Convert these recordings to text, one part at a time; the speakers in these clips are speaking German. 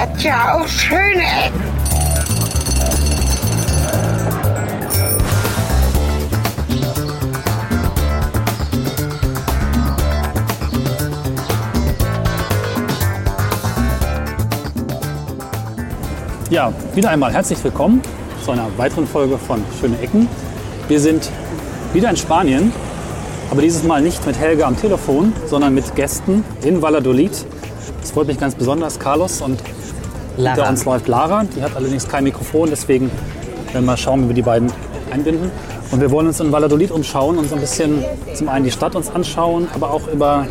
hat ja auch schöne Ecken. Ja, wieder einmal herzlich willkommen zu einer weiteren Folge von Schöne Ecken. Wir sind wieder in Spanien, aber dieses Mal nicht mit Helga am Telefon, sondern mit Gästen in Valladolid. Das freut mich ganz besonders, Carlos und Lara. hinter uns läuft Lara. Die hat allerdings kein Mikrofon, deswegen werden wir mal schauen, wie wir die beiden einbinden. Und wir wollen uns in Valladolid umschauen und so ein bisschen zum einen die Stadt uns anschauen, aber auch über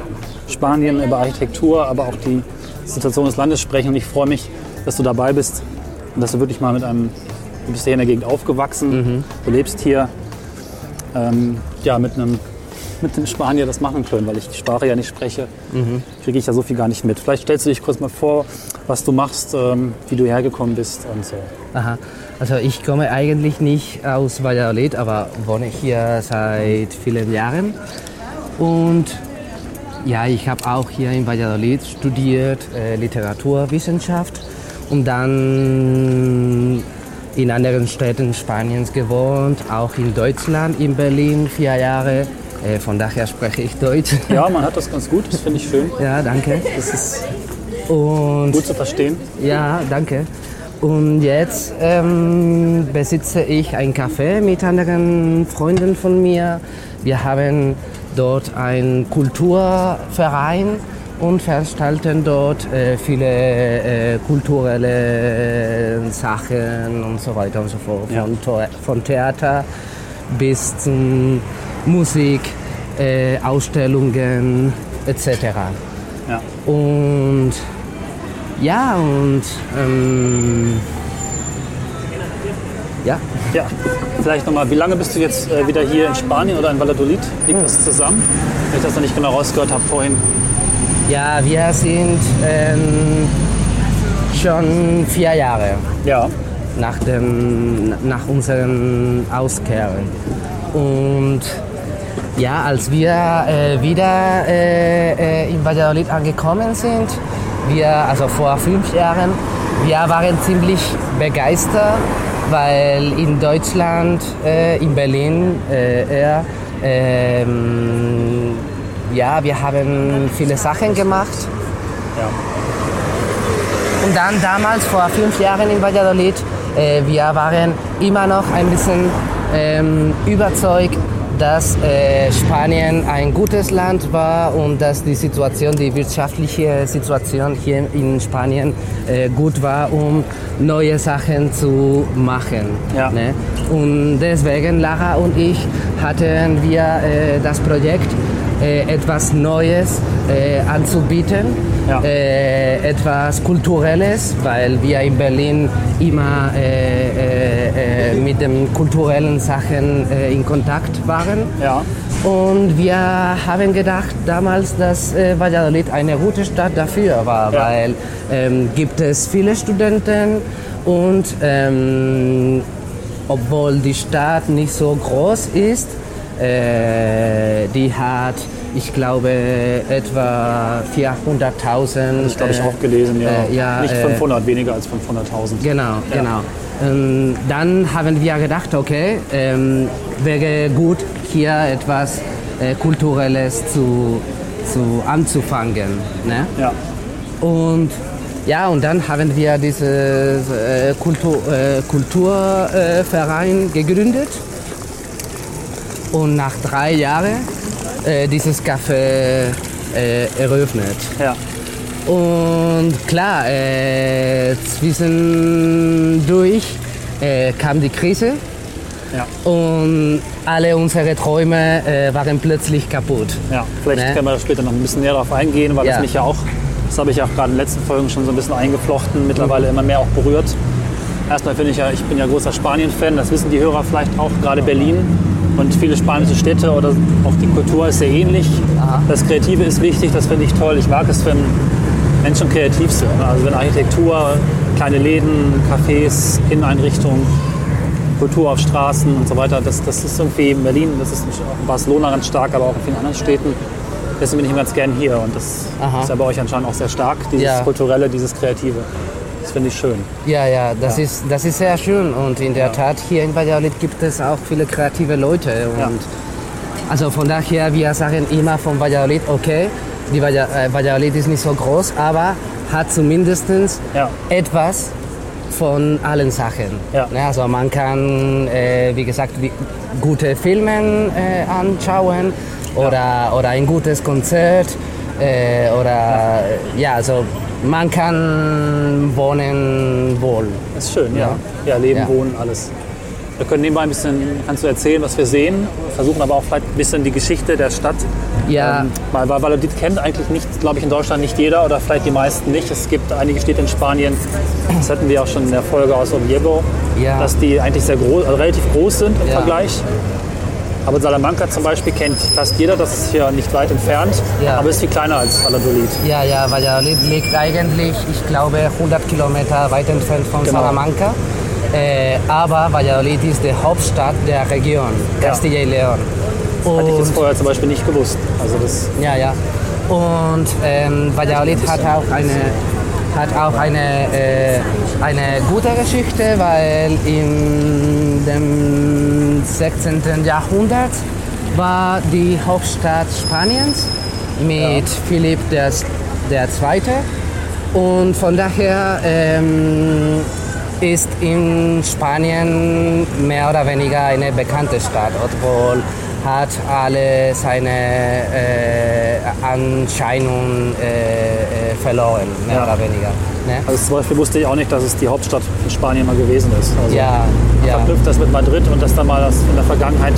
Spanien, über Architektur, aber auch die Situation des Landes sprechen. Und ich freue mich, dass du dabei bist und dass du wirklich mal mit einem, du bist hier in der Gegend aufgewachsen, du lebst hier, ähm, ja, mit einem, mit einem Spanier das machen können, weil ich die Sprache ja nicht spreche, kriege ich ja so viel gar nicht mit. Vielleicht stellst du dich kurz mal vor, was du machst, ähm, wie du hergekommen bist und so. Aha. Also ich komme eigentlich nicht aus Valladolid, aber wohne hier seit vielen Jahren. Und ja, ich habe auch hier in Valladolid studiert, äh, Literaturwissenschaft und dann in anderen Städten Spaniens gewohnt, auch in Deutschland, in Berlin vier Jahre. Äh, von daher spreche ich Deutsch. Ja, man hat das ganz gut, das finde ich schön. ja, danke. Das ist Und gut zu verstehen. Ja, danke. Und jetzt ähm, besitze ich ein Café mit anderen Freunden von mir. Wir haben dort einen Kulturverein und veranstalten dort äh, viele äh, kulturelle Sachen und so weiter und so fort. Ja. Von, von Theater bis zum Musik, äh, Ausstellungen etc. Ja. Und ja, und ähm, ja, Ja, vielleicht nochmal, wie lange bist du jetzt äh, wieder hier in Spanien oder in Valladolid? Liegt das zusammen? Wenn ich das noch nicht genau rausgehört habe vorhin. ja, wir sind ähm, schon vier Jahre Ja, nach, dem, nach unserem Auskehren. Und ja, als wir äh, wieder äh, äh, in Valladolid angekommen sind, wir, also vor fünf Jahren, wir waren ziemlich begeistert, weil in Deutschland, äh, in Berlin äh, eher, ähm, ja, wir haben viele Sachen gemacht. ja. Und dann damals, vor fünf Jahren in Valladolid, äh, wir waren immer noch ein bisschen ähm, überzeugt, dass äh, Spanien ein gutes Land war und dass die Situation, die wirtschaftliche Situation hier in Spanien äh, gut war, um neue Sachen zu machen. Ja. Ne? Und deswegen, Lara und ich, hatten wir äh, das Projekt, äh, etwas Neues äh, anzubieten Ja. äh, etwas Kulturelles, weil wir in Berlin immer äh, äh, mit den kulturellen Sachen in Kontakt waren. Ja, Und wir haben gedacht damals, dass äh, Valladolid eine gute Stadt dafür war, Ja. weil ähm, gibt es viele Studenten und ähm, obwohl die Stadt nicht so groß ist, äh, die hat, ich glaube, etwa 400.000. das glaube ich äh, auch gelesen. Ja, äh, ja, nicht äh, 500, weniger als 500.000. Genau, genau. Ähm, dann haben wir gedacht, okay, ähm, wäre gut, hier etwas äh, Kulturelles zu, zu anzufangen. Ne? Ja, Und ja, und dann haben wir diesen äh, Kultur, äh, Kulturverein gegründet. Und nach drei Jahren äh, dieses Café äh, eröffnet. ja, Und klar, äh, zwischendurch äh, kam die Krise ja. und alle unsere Träume äh, waren plötzlich kaputt. ja. Vielleicht Ne? können wir da später noch ein bisschen näher darauf eingehen, weil das Ja. mich ja auch, das habe ich auch gerade in den letzten Folgen schon so ein bisschen eingeflochten, mittlerweile immer mehr auch berührt. Erstmal finde ich ja, ich bin ja großer Spanien-Fan, das wissen die Hörer vielleicht auch, gerade Berlin und viele spanische Städte oder auch die Kultur ist sehr ähnlich. Aha. Das Kreative ist wichtig, das finde ich toll. Ich mag es, wenn Menschen kreativ sind. Also wenn Architektur, kleine Läden, Cafés, Inneneinrichtungen, Kultur auf Straßen und so weiter, das, das ist irgendwie in Berlin, das ist in Barcelona ganz stark, aber auch in vielen anderen Städten. Deswegen bin ich ganz gern hier und das Aha. ist ja bei euch anscheinend auch sehr stark, dieses Ja. Kulturelle, dieses Kreative. Das finde ich schön. Ja, ja, das, Ist, das ist sehr schön. Und in der Tat, hier in Valladolid gibt es auch viele kreative Leute. Und Ja. Also von daher, wir sagen immer von Valladolid, okay, die Valla- äh, Valladolid ist nicht so groß, aber hat zumindest Ja. etwas von allen Sachen. Ja. Ne, Also man kann, äh, wie gesagt, gute Filme äh, anschauen oder, oder ein gutes Konzert äh, oder ja. also man kann wohnen wohl. Das ist schön, ja. Ja. Ja, Leben, Ja. Wohnen, alles. Wir können nebenbei ein bisschen, kannst du erzählen, was wir sehen, versuchen aber auch vielleicht ein bisschen die Geschichte der Stadt. Ja. Ähm, weil Valladolid kennt eigentlich nicht, glaube ich, in Deutschland nicht jeder oder vielleicht die meisten nicht. Es gibt einige Städte in Spanien, das hatten wir auch schon in der Folge aus Oviedo, Ja. dass die eigentlich sehr groß, also relativ groß sind im Ja. Vergleich. Aber Salamanca zum Beispiel kennt fast jeder, das ist hier nicht weit entfernt, Ja. aber ist viel kleiner als Valladolid. Ja, ja, Valladolid liegt eigentlich, ich glaube, 100 Kilometer weit entfernt von Genau. Salamanca. Äh, aber Valladolid ist die Hauptstadt der Region, Ja. Castilla y León. Hatte ich das vorher zum Beispiel nicht gewusst. Also das, ja, ja. Und ähm, Valladolid hat auch eine, hat auch eine, äh, eine gute Geschichte, weil in dem 16. Jahrhundert war die Hauptstadt Spaniens mit Philipp der, der Zweite. Und von daher ähm, ist in Spanien mehr oder weniger eine bekannte Stadt, obwohl hat alle seine äh, Anscheinung äh, äh, verloren, mehr Ja. oder weniger. Ne? also zum Beispiel wusste ich auch nicht, dass es die Hauptstadt in Spanien mal gewesen ist. Also Ja, ja. verknüpft das mit Madrid und dass da mal das in der Vergangenheit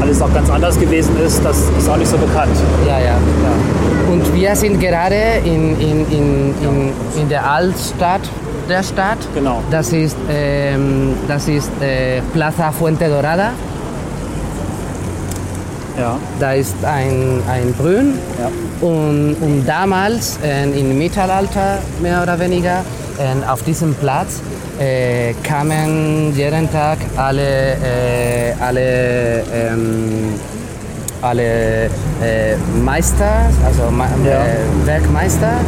alles auch ganz anders gewesen ist, das ist auch nicht so bekannt. Ja, ja, ja. Und wir sind gerade in, in, in, in, in der Altstadt der Stadt. Genau. Das ist, ähm, das ist äh, Plaza Fuente Dorada. Ja, Da ist ein, ein Brunnen. ja. Und, und damals, äh, im Mittelalter mehr oder weniger, äh, auf diesem Platz äh, kamen jeden Tag alle, äh, alle, ähm, alle äh, Meister, also Ma Ja. äh, Werkmeister.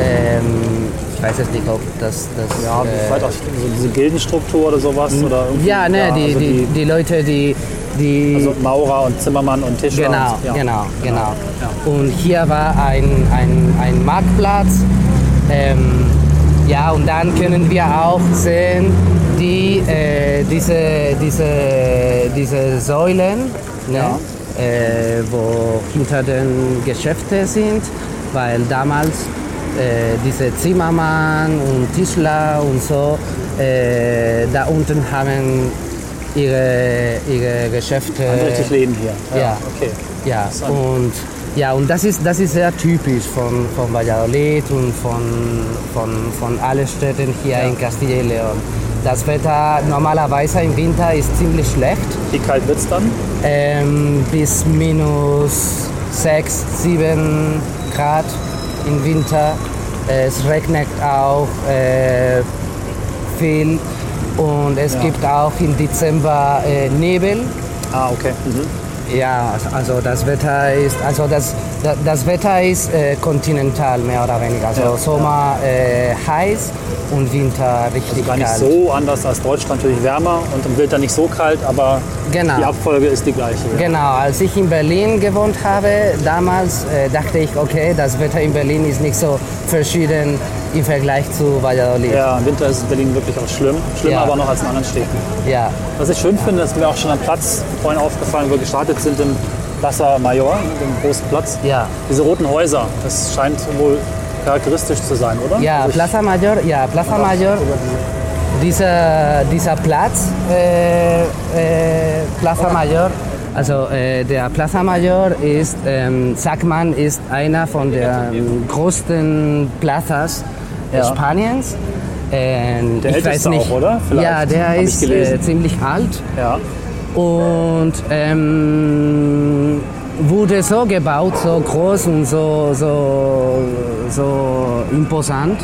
Ähm, ich weiß jetzt nicht, ob das... das Ja, vielleicht auch so diese Gildenstruktur oder sowas. Oder irgendwie, ja, ne, die, also die, die Leute, die... die also Maurer und Zimmermann und Tischler. Genau, und, ja. genau, genau. Ja. Und hier war ein, ein, ein Marktplatz. Ähm, ja, und dann können wir auch sehen, die, äh, diese, diese, diese Säulen, ne, Ja. äh, wo hinter den Geschäften sind, weil damals äh, diese Zimmermann und Tischler und so äh, da unten haben ihre, ihre Geschäfte. Richtig Läden hier. ja. Okay. Ja, Interessant. und, ja, und das ist, das ist sehr typisch von, von Valladolid und von, von, von allen Städten hier in Castilla y León. Das Wetter normalerweise im Winter ist ziemlich schlecht, Wie kalt wird es dann? ähm, bis minus 6, 7 Grad im Winter. Es regnet auch äh, viel und es Ja. gibt auch im Dezember äh, Nebel. Ah, okay. Mhm. Ja, also das Wetter ist, also das, das, das Wetter ist äh, kontinental mehr oder weniger. Also Ja, Sommer äh, heiß und Winter richtig Gar nicht kalt. so anders als Deutschland, natürlich wärmer und im Winter nicht so kalt, aber Genau. die Abfolge ist die gleiche. Ja. Genau, als ich in Berlin gewohnt habe, damals äh, dachte ich, okay, das Wetter in Berlin ist nicht so verschieden im Vergleich zu Valladolid. Ja, im Winter ist Berlin wirklich auch schlimm. Schlimmer Ja. aber noch als in anderen Städten. Ja, Was ich schön finde, ist mir auch schon am Platz vorhin aufgefallen, wo wir gestartet sind im Plaza Mayor, dem großen Platz. ja. Diese roten Häuser, das scheint wohl charakteristisch zu sein, oder? Ja, Also Plaza Mayor, ja, Plaza Mayor, dieser, dieser Platz, äh, äh, Plaza Mayor, also äh, der Plaza Mayor ist, ähm, sagt man, ist einer von den größten Plazas Ja. Spaniens. Ähm, Der ich weiß nicht. auch, oder? Vielleicht, Ja, der hab ist äh, ziemlich alt. Ja, Und ähm, wurde so gebaut, so groß und so, so, so imposant,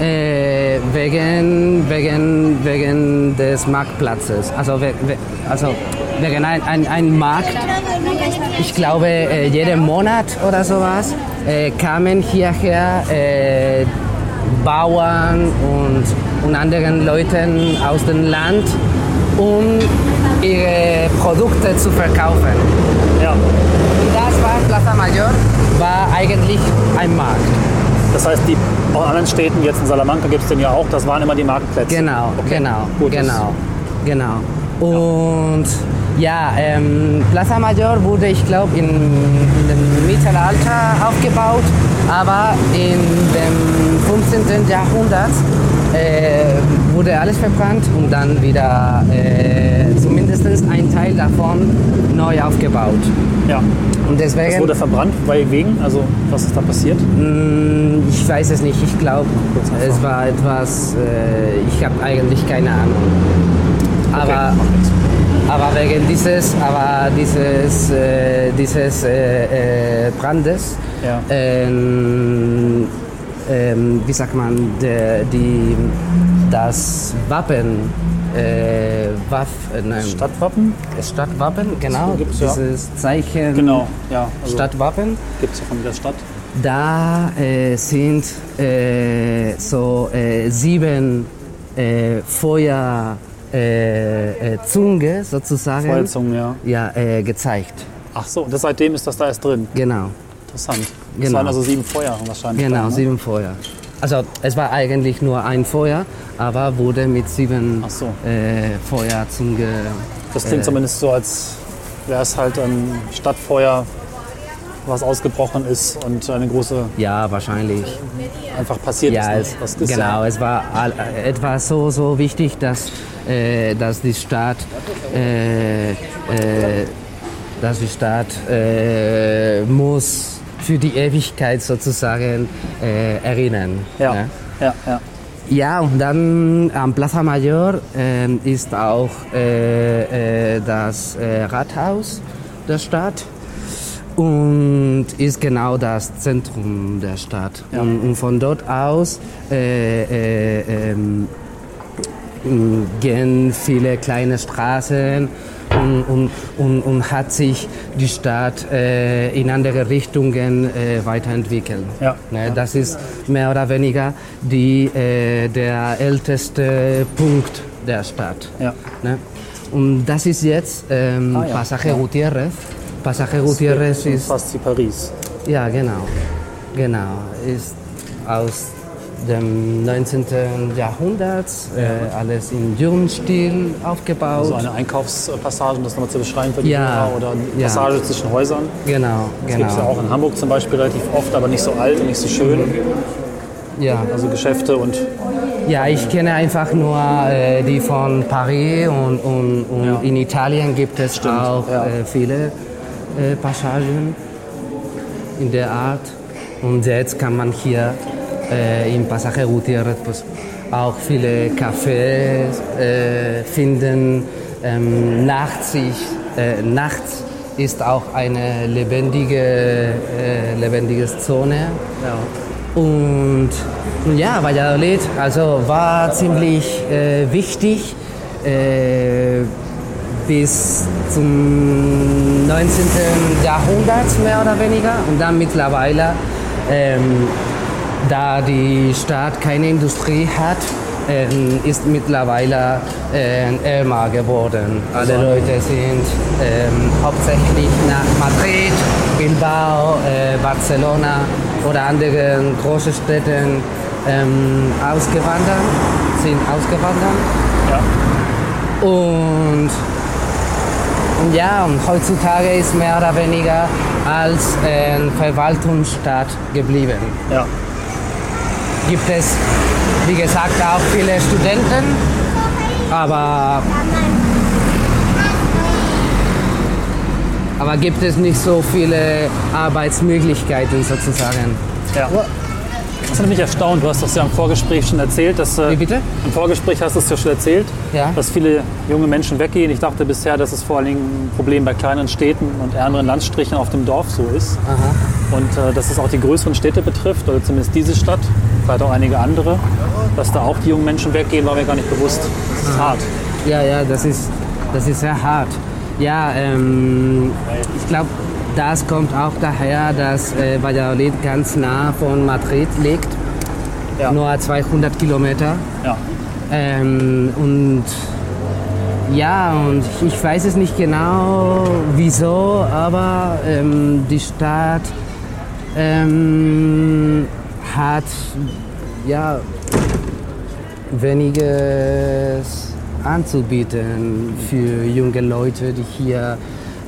äh, wegen, wegen, wegen des Marktplatzes. Also, we, we, also wegen ein, ein, ein Markt. Ich glaube, äh, jeden Monat oder sowas äh, kamen hierher äh, Bauern und, und anderen Leuten aus dem Land, um ihre Produkte zu verkaufen. Ja. Und das war Plaza Mayor, war eigentlich ein Markt. Das heißt, die anderen Städten, jetzt in Salamanca gibt es den ja auch, das waren immer die Marktplätze. Genau, Okay. genau, Gut, das- genau, genau. Und ja, ähm, Plaza Mayor wurde, ich glaube, in dem Mittelalter aufgebaut, aber in dem 15. Jahrhundert äh, wurde alles verbrannt und dann wieder äh, zumindest ein Teil davon neu aufgebaut. Ja. Und Es deswegen, wurde verbrannt, weil wegen, also was ist da passiert? mh, ich weiß es nicht, ich glaube, es war etwas, äh, ich habe eigentlich keine Ahnung. Aber, nichts. Aber wegen dieses, aber dieses, äh, dieses äh, äh, Brandes, Ja. ähm, ähm, wie sagt man, der, die, das Wappen, äh, Waff, äh, nein, Stadtwappen? Stadtwappen, genau, gibt's, ja. dieses Zeichen, Genau, ja. Also Stadtwappen. Gibt es ja von der Stadt. Da äh, sind äh, so sieben Feuer, äh, äh, Zunge sozusagen Feuerzungen, ja. ja, äh, gezeigt. Ach so, und seitdem ist das da erst drin. Genau, Interessant. Das Genau. waren also sieben Feuer wahrscheinlich. genau, dann, ne? sieben Feuer. Also es war eigentlich nur ein Feuer, aber wurde mit sieben so. äh, Feuerzunge. Das klingt äh, zumindest so, als wäre es halt ein Stadtfeuer, was ausgebrochen ist und eine große Ja, wahrscheinlich. einfach passiert Ja, ist. es, ne? Ist genau, Ja, es war äh, etwas so, so wichtig, dass, äh, dass die Stadt, äh, äh, dass die Stadt äh, muss für die Ewigkeit sozusagen äh, erinnern. ja, ne? ja, ja. Ja, und dann am Plaza Mayor ähm, ist auch äh, äh, das äh, Rathaus der Stadt und ist genau das Zentrum der Stadt. Ja. Und, und von dort aus äh, äh, ähm, gehen viele kleine Straßen und, und, und, und hat sich die Stadt äh, in andere Richtungen äh, weiterentwickelt. Ja. Ne, das ist mehr oder weniger die, äh, der älteste Punkt der Stadt. Ja. Ne? Und das ist jetzt ähm, Ah, ja. Pasaje Ja. Gutierrez. Pasaje Gutierrez ist Fast wie Paris. ja, genau. Genau. Ist aus dem 19. Jahrhundert, äh, alles im Jugendstil aufgebaut. So eine Einkaufspassage, um das nochmal zu beschreiben für die Ja, Hörer, oder eine ja. Passage zwischen Häusern. genau, Das gibt es ja genau. auch in Hamburg zum Beispiel relativ oft, aber nicht so alt und nicht so schön. Ja. Also Geschäfte und ja, ich kenne einfach nur äh, die von Paris und, und, und Ja. in Italien gibt es auch ja. äh, viele äh, Passagen in der Art. Und jetzt kann man hier äh, im Pasaje Gutierrez pues, auch viele Cafés äh, finden. Ähm, nachts, äh, nachts ist auch eine lebendige, äh, lebendige Zone. ja. Und ja, Valladolid also war ziemlich äh, wichtig äh, bis zum 19. Jahrhundert mehr oder weniger. Und dann mittlerweile, ähm, da die Stadt keine Industrie hat, ähm, ist mittlerweile äh, ärmer geworden. Alle Leute sind ähm, hauptsächlich nach Madrid, Bilbao, äh, Barcelona oder anderen großen Städten ähm, ausgewandert, sind ausgewandert. ja. Und, und ja, und heutzutage ist mehr oder weniger als eine Verwaltungsstadt geblieben. ja. Gibt es, wie gesagt, auch viele Studenten, aber, aber gibt es nicht so viele Arbeitsmöglichkeiten sozusagen. ja. Das hat mich erstaunt. Du hast das ja im Vorgespräch schon erzählt. Dass, äh, Wie bitte? Im Vorgespräch hast du es ja schon erzählt, Ja. dass viele junge Menschen weggehen. Ich dachte bisher, dass es vor allen Dingen ein Problem bei kleinen Städten und ärmeren Landstrichen auf dem Dorf so ist. Aha. Und äh, dass es auch die größeren Städte betrifft, oder zumindest diese Stadt, vielleicht auch einige andere, dass da auch die jungen Menschen weggehen, war mir gar nicht bewusst. Das ist hart. Ja, ja, das ist, das ist sehr hart. Ja, ähm, ich glaube, das kommt auch daher, dass äh, Valladolid ganz nah von Madrid liegt. Ja. nur 200 Kilometer. Ja. Ähm, und ja, und ich weiß es nicht genau, wieso, aber ähm, die Stadt ähm, hat ja weniges anzubieten für junge Leute, die hier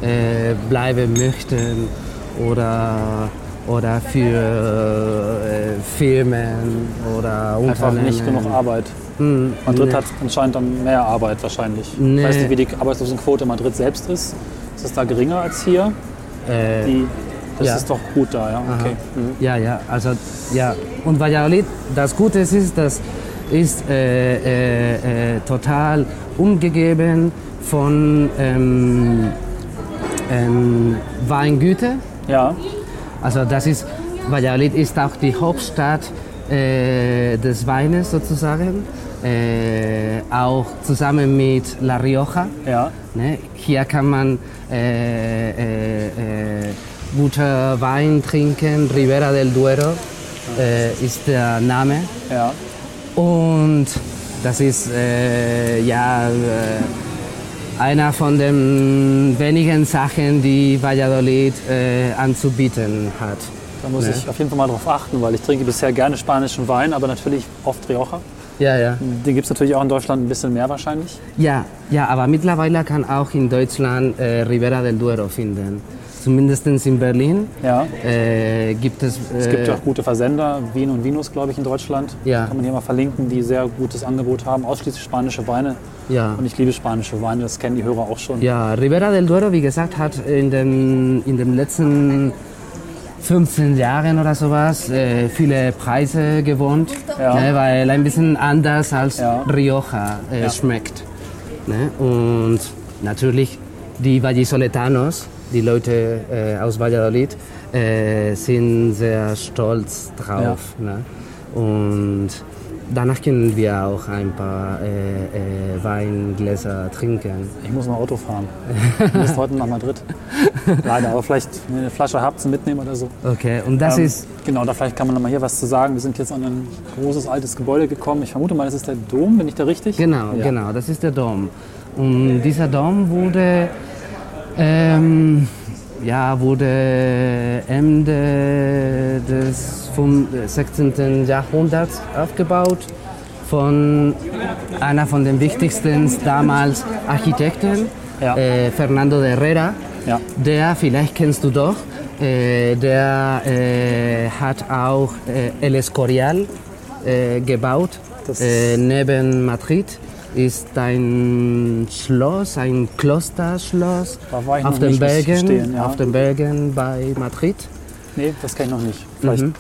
äh, bleiben möchten oder oder für äh, Filmen oder Einfach Unternehmen. nicht genug Arbeit. Hm, Madrid nee. hat anscheinend dann mehr Arbeit wahrscheinlich. Nee. Ich weiß nicht, wie die Arbeitslosenquote in Madrid selbst ist. Ist es da geringer als hier? Äh, Die, das ja. ist doch gut da, ja. Okay. Mhm. Ja, ja, also ja. Und Valladolid, das Gute ist, das ist äh, äh, äh, total umgegeben von ähm, ähm, Weingüter. Ja, Also das ist, Valladolid ist auch die Hauptstadt äh, des Weines sozusagen, äh, auch zusammen mit La Rioja. ja. Ne? Hier kann man äh, äh, äh, guter Wein trinken. Ribera del Duero äh, ist der Name. Ja, Und das ist äh, ja äh, einer von den wenigen Sachen, die Valladolid äh, anzubieten hat. da muss ich auf jeden Fall mal drauf achten, weil ich trinke bisher gerne spanischen Wein, aber natürlich oft Rioja. Ja, ja. Den gibt es natürlich auch in Deutschland ein bisschen mehr wahrscheinlich. Ja, ja, aber mittlerweile kann auch in Deutschland äh, Ribera del Duero finden. Zumindest in Berlin Ja. äh, gibt es. Es gibt äh, auch gute Versender, Wien und Vinus, glaube ich, in Deutschland. Ja. Kann man hier mal verlinken, die sehr gutes Angebot haben, ausschließlich spanische Weine. Ja. Und ich liebe spanische Weine, das kennen die Hörer auch schon. Ja, Ribera del Duero, wie gesagt, hat in den, in den letzten 15 Jahren oder sowas äh, viele Preise gewonnen, Ja. ne, weil ein bisschen anders als Ja. Rioja äh, Ja. schmeckt. Ne? Und natürlich die Vallisoletanos, die Leute äh, aus Valladolid, äh, sind sehr stolz drauf. Ne? Und danach können wir auch ein paar äh, äh, Weingläser trinken. Ich muss mal Auto fahren. Du bist heute nach Madrid. Leider, aber vielleicht eine Flasche habt zum Mitnehmen oder so. Okay, und das Ähm, ist, Genau, da vielleicht kann man noch mal hier was zu sagen. Wir sind jetzt an ein großes altes Gebäude gekommen. Ich vermute mal, das ist der Dom, bin ich da richtig? genau, Ja. genau, das ist der Dom. Und dieser Dom wurde, ähm, ja, wurde Ende des vom 16. Jahrhunderts aufgebaut von einer von den wichtigsten damals Architekten, Ja. äh, Fernando de Herrera. Ja. Der, vielleicht kennst du doch, äh, der äh, hat auch äh, El Escorial äh, gebaut. Äh, neben Madrid ist ein Schloss, ein Klosterschloss auf den nicht, Bergen, gestehen, ja. auf den Bergen bei Madrid. Nee, das kenne ich noch nicht. Vielleicht. Mhm.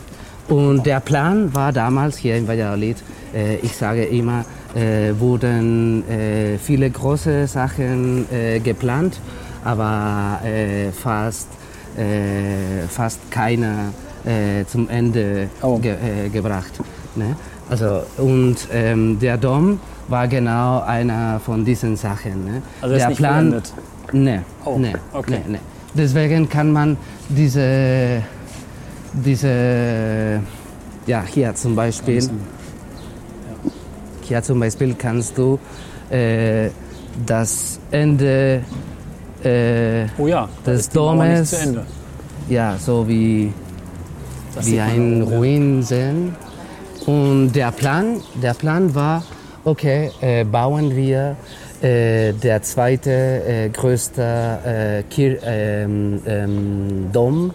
Und der Plan war damals hier in Valladolid, äh, ich sage immer, äh, wurden äh, viele große Sachen äh, geplant, aber äh, fast, äh, fast keiner äh, zum Ende Oh. ge gebracht. Ne? Also, und ähm, der Dom war genau einer von diesen Sachen. Ne? Also er ist der nicht Plan, vollendet? Nee, Oh, nee, okay. nee, nee. Deswegen kann man diese, diese, ja, hier zum Beispiel, hier zum Beispiel kannst du äh, das Ende äh, Oh ja, des Domes, ja, so wie, Das wie ein. Ruin sehen. Und der Plan, der Plan war, okay, äh, bauen wir äh, der zweite äh, größte äh, Kir ähm, ähm, Dom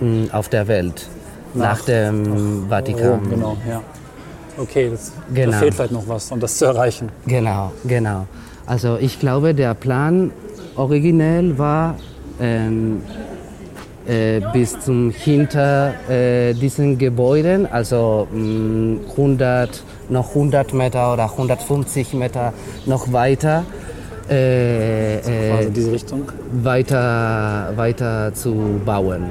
mh, auf der Welt. Nach, dem Vatikan. Rom, genau, ja. Okay, das, da Genau. fehlt vielleicht noch was, um das zu erreichen. Genau, genau. Also ich glaube, der Plan originell war ähm, äh, bis zum hinter äh, diesen Gebäuden, also mh, 100, noch 100 Meter oder 150 Meter noch weiter, äh, Also diese Richtung. weiter, weiter zu bauen.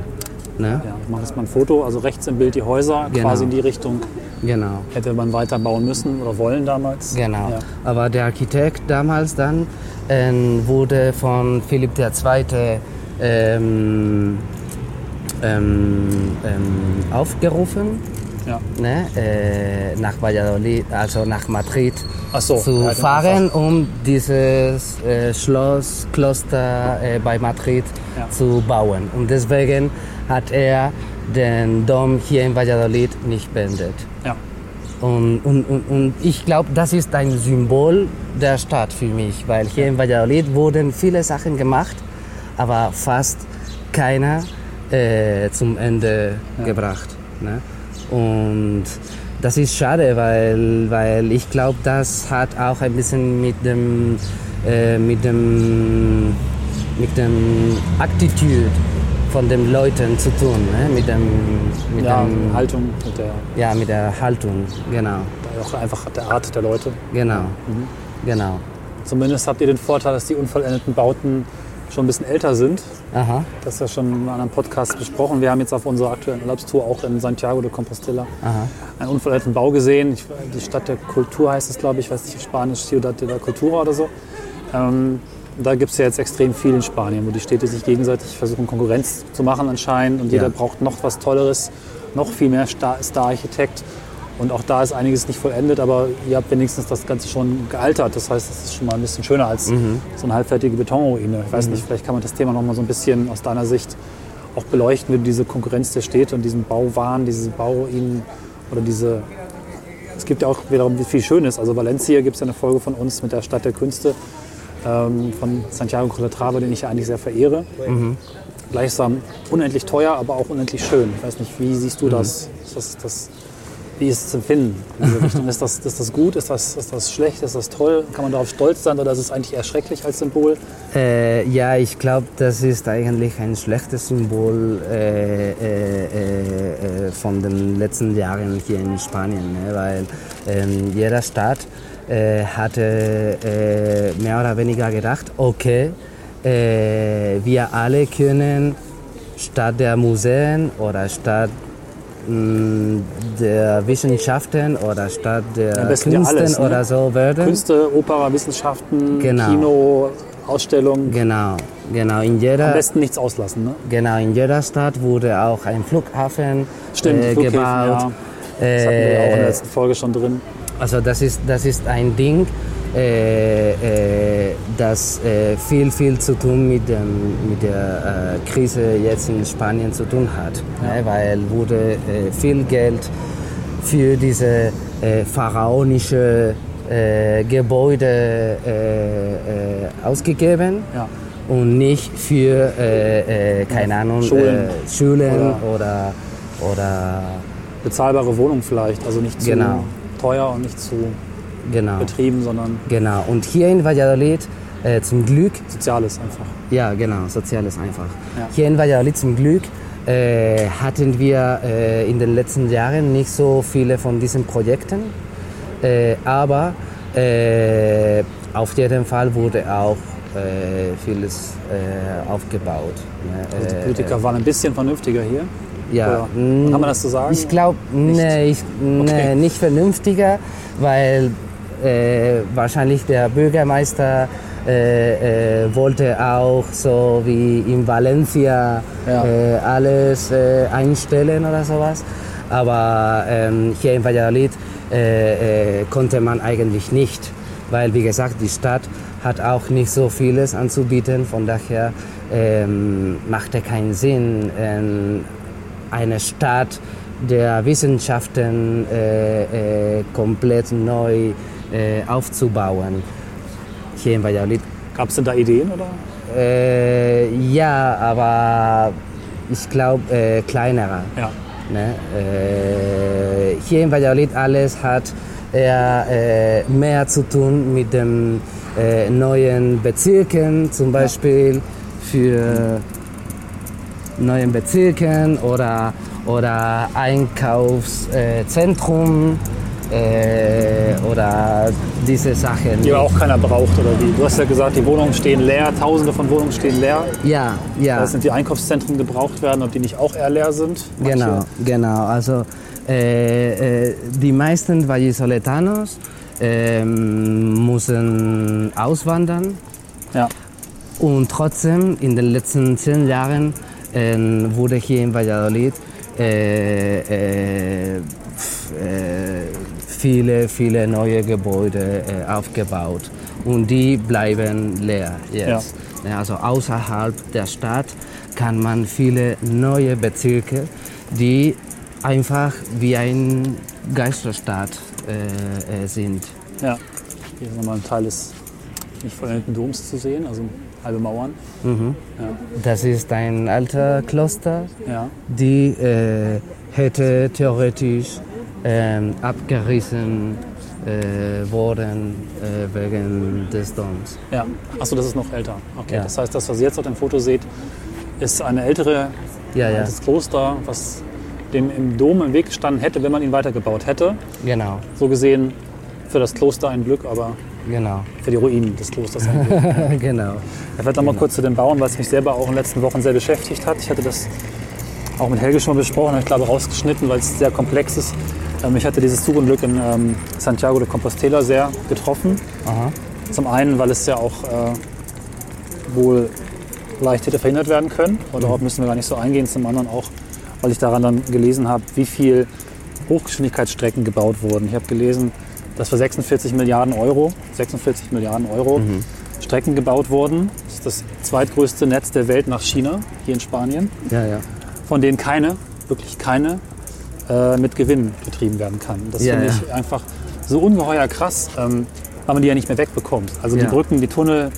Ne? Ja, ich mache jetzt mal ein Foto. Also rechts im Bild die Häuser, Genau. quasi in die Richtung Genau. hätte man weiter bauen müssen oder wollen damals. Genau. Ja. Aber der Architekt damals dann ähm, wurde von Philipp II. Ähm, ähm, ähm, aufgerufen Ja. ne, äh, nach Valladolid, also nach Madrid so, zu ja, fahren, um dieses äh, Schloss, Kloster äh, bei Madrid Ja. zu bauen. Und deswegen hat er den Dom hier in Valladolid nicht beendet. Und, und, und, und ich glaube, das ist ein Symbol der Stadt für mich, weil hier in Valladolid wurden viele Sachen gemacht, aber fast keiner äh, zum Ende gebracht. Ne? Und das ist schade, weil, weil ich glaube, das hat auch ein bisschen mit dem, äh, mit dem, mit dem Attitude von den Leuten zu tun, ne? mit dem, mit Ja, dem Haltung und der, ja, mit der Haltung, genau, auch einfach der Art der Leute. genau, Mhm. genau. Zumindest habt ihr den Vorteil, dass die unvollendeten Bauten schon ein bisschen älter sind. Aha, Das ist ja schon in einem anderen Podcast besprochen. Wir haben jetzt auf unserer aktuellen Urlaubstour auch in Santiago de Compostela aha, einen unvollendeten Bau gesehen. Ich, die Stadt der Kultur heißt es, glaube ich. Ich weiß nicht, Spanisch, Ciudad de la Cultura oder so. Ähm, da gibt es ja jetzt extrem viel in Spanien, wo die Städte sich gegenseitig versuchen, Konkurrenz zu machen anscheinend. Und jeder Ja. braucht noch was Tolleres, noch viel mehr Star- Star-Architekt. Und auch da ist einiges nicht vollendet, aber ihr habt wenigstens das Ganze schon gealtert. Das heißt, es ist schon mal ein bisschen schöner als Mhm. so eine halbfertige Betonruine. Ich weiß nicht, vielleicht kann man das Thema noch mal so ein bisschen aus deiner Sicht auch beleuchten, wie diese Konkurrenz der Städte und diesen Bauwahn, diese Bauruinen oder diese. Es gibt ja auch wiederum viel Schönes. Also Valencia gibt es ja eine Folge von uns mit der Stadt der Künste ähm, von Santiago Calatrava, den ich ja eigentlich sehr verehre. Gleichsam unendlich teuer, aber auch unendlich schön. Ich weiß nicht, wie siehst du das? Ist das, das wie ist es zu empfinden? Ist, das, ist das gut? Ist das, ist das schlecht? Ist das toll? Kann man darauf stolz sein oder ist es eigentlich eher schrecklich als Symbol? Äh, ja, ich glaube, das ist eigentlich ein schlechtes Symbol äh, äh, äh, äh, von den letzten Jahren hier in Spanien, ne? weil ähm, jeder Stadt äh, hatte mehr oder weniger gedacht, okay, wir alle können statt der Museen oder statt der Wissenschaften oder statt der Am Künsten alles, ne? oder so werden. Künste, Opera, Wissenschaften, Genau. Kino, Ausstellung. Genau, genau. In Am jeder, besten nichts auslassen. Ne? genau, in jeder Stadt wurde auch ein Flughafen Stimmt, äh, gebaut. ja. Das hatten wir ja auch in der Äh, letzten Folge schon drin. Also das ist, das ist ein Ding, äh, äh, das äh, viel, viel zu tun mit, dem, mit der äh, Krise jetzt in Spanien zu tun hat. Ne? Weil wurde äh, viel Geld für diese äh, pharaonische Gebäude ausgegeben Ja. und nicht für, keine Ahnung, Schulen. Schulen oder, oder Bezahlbare Wohnung vielleicht. Also nicht zu Genau. Teuer und nicht zu genau. betrieben, sondern Genau, und hier in Valladolid äh, zum Glück, Soziales einfach. ja genau, Soziales einfach. Ja. Hier in Valladolid zum Glück äh, hatten wir äh, in den letzten Jahren nicht so viele von diesen Projekten, äh, aber äh, auf jeden Fall wurde auch äh, vieles aufgebaut. ne? Also die Politiker waren ein bisschen vernünftiger hier. Ja, Oder kann man das so sagen? Ich glaube, nee, ich, nee, Okay. nicht vernünftiger, weil äh, wahrscheinlich der Bürgermeister äh, äh, wollte auch so wie in Valencia Ja. äh, alles äh, einstellen oder sowas. Aber ähm, hier in Valladolid äh, konnte man eigentlich nicht, weil wie gesagt, die Stadt hat auch nicht so vieles anzubieten. Von daher ähm, machte keinen Sinn, ähm, eine Stadt der Wissenschaften äh, äh, komplett neu äh, aufzubauen. Hier in Valladolid. Gab es denn da Ideen? Oder? Äh, ja, aber ich glaube äh, kleinerer. Ja. Ne? Äh, hier in Valladolid alles hat eher mehr zu tun mit den neuen Bezirken, zum Beispiel für neuen Bezirken oder, oder Einkaufszentrum äh, oder diese Sachen. Die aber auch keiner braucht oder wie? Du hast ja gesagt, die Wohnungen stehen leer, tausende von Wohnungen stehen leer. Ja, ja. Das sind die Einkaufszentren gebraucht werden, ob die nicht auch eher leer sind. Manche- Genau, genau. Also äh, äh, die meisten Vallisoletanos ähm, müssen auswandern Ja. und trotzdem in den letzten zehn Jahren ähm, wurde hier in Valladolid äh, äh, viele, viele neue Gebäude äh, aufgebaut und die bleiben leer jetzt. Ja. Also außerhalb der Stadt kann man viele neue Bezirke, die einfach wie ein Geisterstadt äh, äh, sind. Ja, hier ist nochmal ein Teil des nicht vollendeten Doms zu sehen, also halbe Mauern. Mhm. Ja. Das ist ein alter Kloster, ja. die äh, hätte theoretisch ähm, abgerissen äh, worden äh, wegen des Doms. Ja, achso, das ist noch älter. Okay, Ja. das heißt, das, was ihr jetzt auf dem Foto seht, ist eine ältere, Ja, ja. altes Kloster, was dem im Dom im Weg gestanden hätte, wenn man ihn weitergebaut hätte. Genau, So gesehen für das Kloster ein Glück, aber genau, für die Ruinen des Klosters genau. Ich werde noch mal kurz zu den Bauern, was mich selber auch in den letzten Wochen sehr beschäftigt hat. Ich hatte das auch mit Helge schon besprochen, habe ich glaube rausgeschnitten, weil es sehr komplex ist. Ähm, Mich hatte dieses Zugunglück in ähm, Santiago de Compostela sehr getroffen. Aha. Zum einen, weil es ja auch äh, wohl leicht hätte verhindert werden können. Aber darauf müssen wir gar nicht so eingehen. Zum anderen auch, weil ich daran dann gelesen habe, wie viel Hochgeschwindigkeitsstrecken gebaut wurden. Ich habe gelesen, dass für 46 Milliarden Euro, 46 Milliarden Euro Strecken gebaut wurden. Das ist das zweitgrößte Netz der Welt nach China, hier in Spanien, Ja, ja. von denen keine, wirklich keine, äh, mit Gewinn betrieben werden kann. Das Ja, finde ja. ich einfach so ungeheuer krass, ähm, weil man die ja nicht mehr wegbekommt. Also die. Brücken, die Tunnel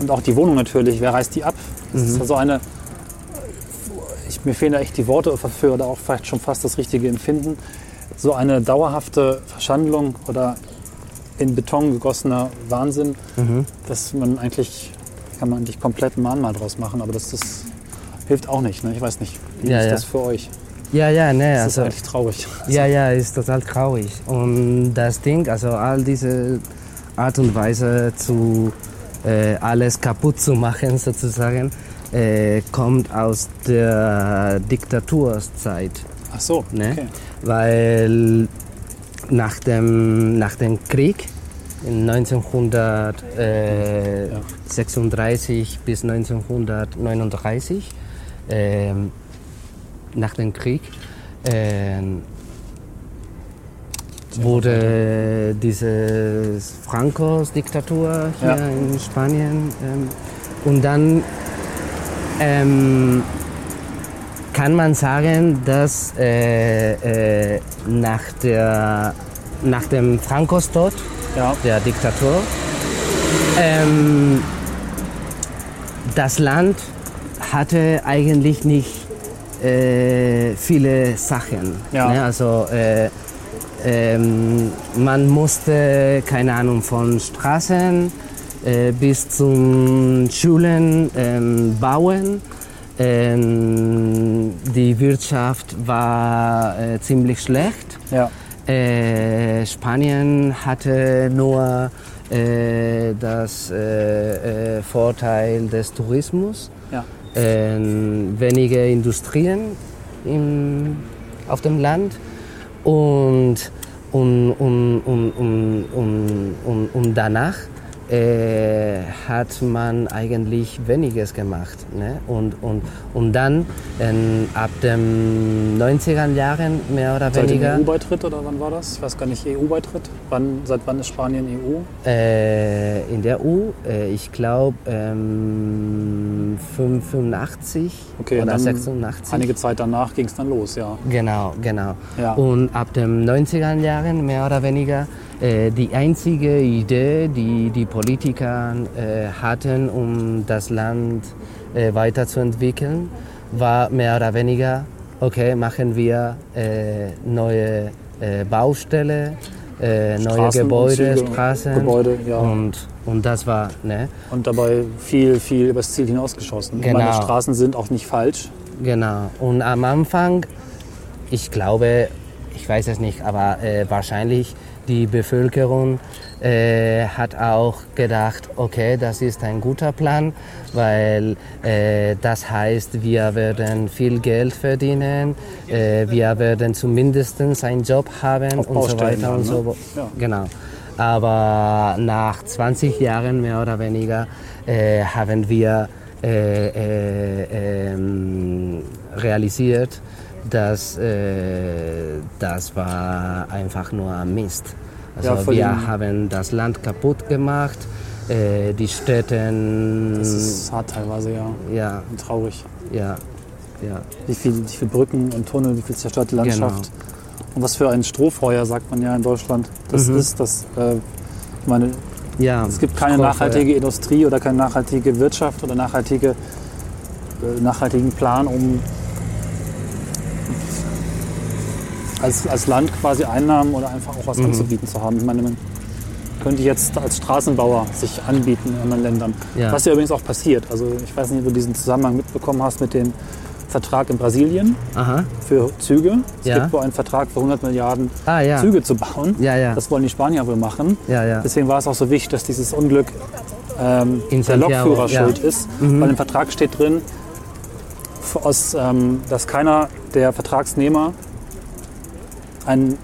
und auch die Wohnung natürlich, wer reißt die ab? Das Mhm. ist ja so eine, ich, mir fehlen da echt die Worte dafür oder auch vielleicht schon fast das richtige Empfinden. So eine dauerhafte Verschandlung oder in Beton gegossener Wahnsinn, Mhm. dass man eigentlich, kann man eigentlich komplett ein Mahnmal draus machen, aber das, das hilft auch nicht. Ne? Ich weiß nicht, wie Ja, ist ja. das für euch? Ja, ja, ne, Das ist also, eigentlich traurig. ja, ja, ist total traurig. Und das Ding, also all diese Art und Weise zu äh, alles kaputt zu machen sozusagen, äh, kommt aus der Diktaturzeit. Ach so, Ne? okay. Weil nach dem, nach dem Krieg in 1936 bis 1939, ähm, nach dem Krieg, ähm, wurde diese Francos-Diktatur hier Ja. in Spanien ähm, und dann ähm, kann man sagen, dass äh, äh, nach, der, nach dem Francos Tod, Ja, der Diktatur, ähm, das Land hatte eigentlich nicht äh, viele Sachen. Ja. Ne? Also äh, ähm, man musste, keine Ahnung, von Straßen äh, bis zum Schulen ähm, bauen. Ähm, die Wirtschaft war äh, ziemlich schlecht. ja, Äh, Spanien hatte nur äh, das äh, äh, Vorteil des Tourismus, ja. äh, wenige Industrien im, auf dem Land und, und, und, und, und, und, und, und danach äh, hat man eigentlich weniges gemacht. Ne? Und, und, und dann ähm, ab den 90er Jahren mehr oder Seit dem weniger EU-Beitritt oder wann war das? Ich weiß gar nicht, EU-Beitritt? Wann, seit wann ist Spanien EU? äh, in der EU, äh, ich glaube ähm, 85 Okay, oder dann 86. Einige Zeit danach ging es dann los, ja. Genau, genau. Ja. Und ab den 90er Jahren mehr oder weniger die einzige Idee, die die Politiker äh, hatten, um das Land äh, weiterzuentwickeln, war mehr oder weniger, okay, machen wir äh, neue äh, Baustelle, äh, neue Straßen, Gebäude, Umzüge, Straßen. Gebäude, ja. Und, und das war, ne? Und dabei viel, viel übers Ziel hinausgeschossen. Genau. Meine Straßen sind auch nicht falsch. Genau. Und am Anfang, ich glaube, ich weiß es nicht, aber äh, wahrscheinlich die Bevölkerung äh, hat auch gedacht, okay, das ist ein guter Plan, weil äh, das heißt, wir werden viel Geld verdienen, äh, wir werden zumindest einen Job haben Auf und so weiter und ne? so. Ja. Genau. Aber nach 20 Jahren mehr oder weniger äh, haben wir äh, äh, ähm, realisiert, das, äh, das war einfach nur Mist. Also Ja, wir haben das Land kaputt gemacht, äh, die Städte, Das ist hart teilweise, ja. ja, Und traurig. ja, ja, Wie viel, wie viel Brücken und Tunnel, wie viel zerstörte Landschaft. Genau. Und was für ein Strohfeuer, sagt man ja in Deutschland. Das Mhm. ist das. Äh, ich meine, ja. es gibt keine Strohfeuer. nachhaltige Industrie oder keine nachhaltige Wirtschaft oder nachhaltige, äh, nachhaltigen Plan, um als, als Land quasi Einnahmen oder einfach auch Mhm. was anzubieten zu haben. Ich meine, man könnte jetzt als Straßenbauer sich anbieten in anderen Ländern. Ja. Was ja übrigens auch passiert. Also ich weiß nicht, ob du diesen Zusammenhang mitbekommen hast mit dem Vertrag in Brasilien Aha. für Züge. Es Ja. gibt wohl einen Vertrag für 100 Milliarden Ah ja. Züge zu bauen. Das wollen die Spanier wohl machen. Deswegen war es auch so wichtig, dass dieses Unglück ähm, der Lokführer. Mhm. schuld ist. Weil im Vertrag steht drin, aus, ähm, dass keiner der Vertragsnehmer einen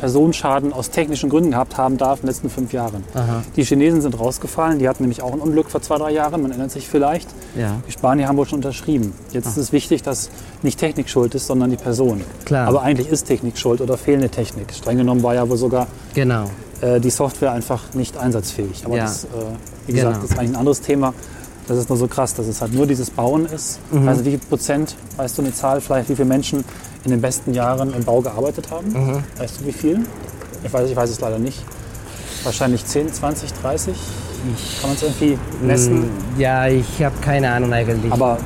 Personenschaden aus technischen Gründen gehabt haben darf in den letzten fünf Jahren. Aha. Die Chinesen sind rausgefallen, die hatten nämlich auch ein Unglück vor zwei, drei Jahren, man erinnert sich vielleicht. Ja. Die Spanier haben wohl schon unterschrieben. Jetzt ist es wichtig, dass nicht Technik schuld ist, sondern die Person. Klar. Aber eigentlich ist Technik schuld oder fehlende Technik. Streng genommen war ja wohl sogar Genau. äh, die Software einfach nicht einsatzfähig. Aber Ja. das, äh, wie gesagt, Genau. das ist eigentlich ein anderes Thema. Das ist nur so krass, dass es halt nur dieses Bauen ist. Mhm. Also wie viel Prozent, weißt du eine Zahl vielleicht, wie viele Menschen in den besten Jahren im Bau gearbeitet haben? Mhm. Weißt du wie viel? Ich weiß, ich weiß es leider nicht. Wahrscheinlich 10, 20, 30? Kann man es irgendwie messen? Mm, Ja, ich habe keine Ahnung eigentlich. Aber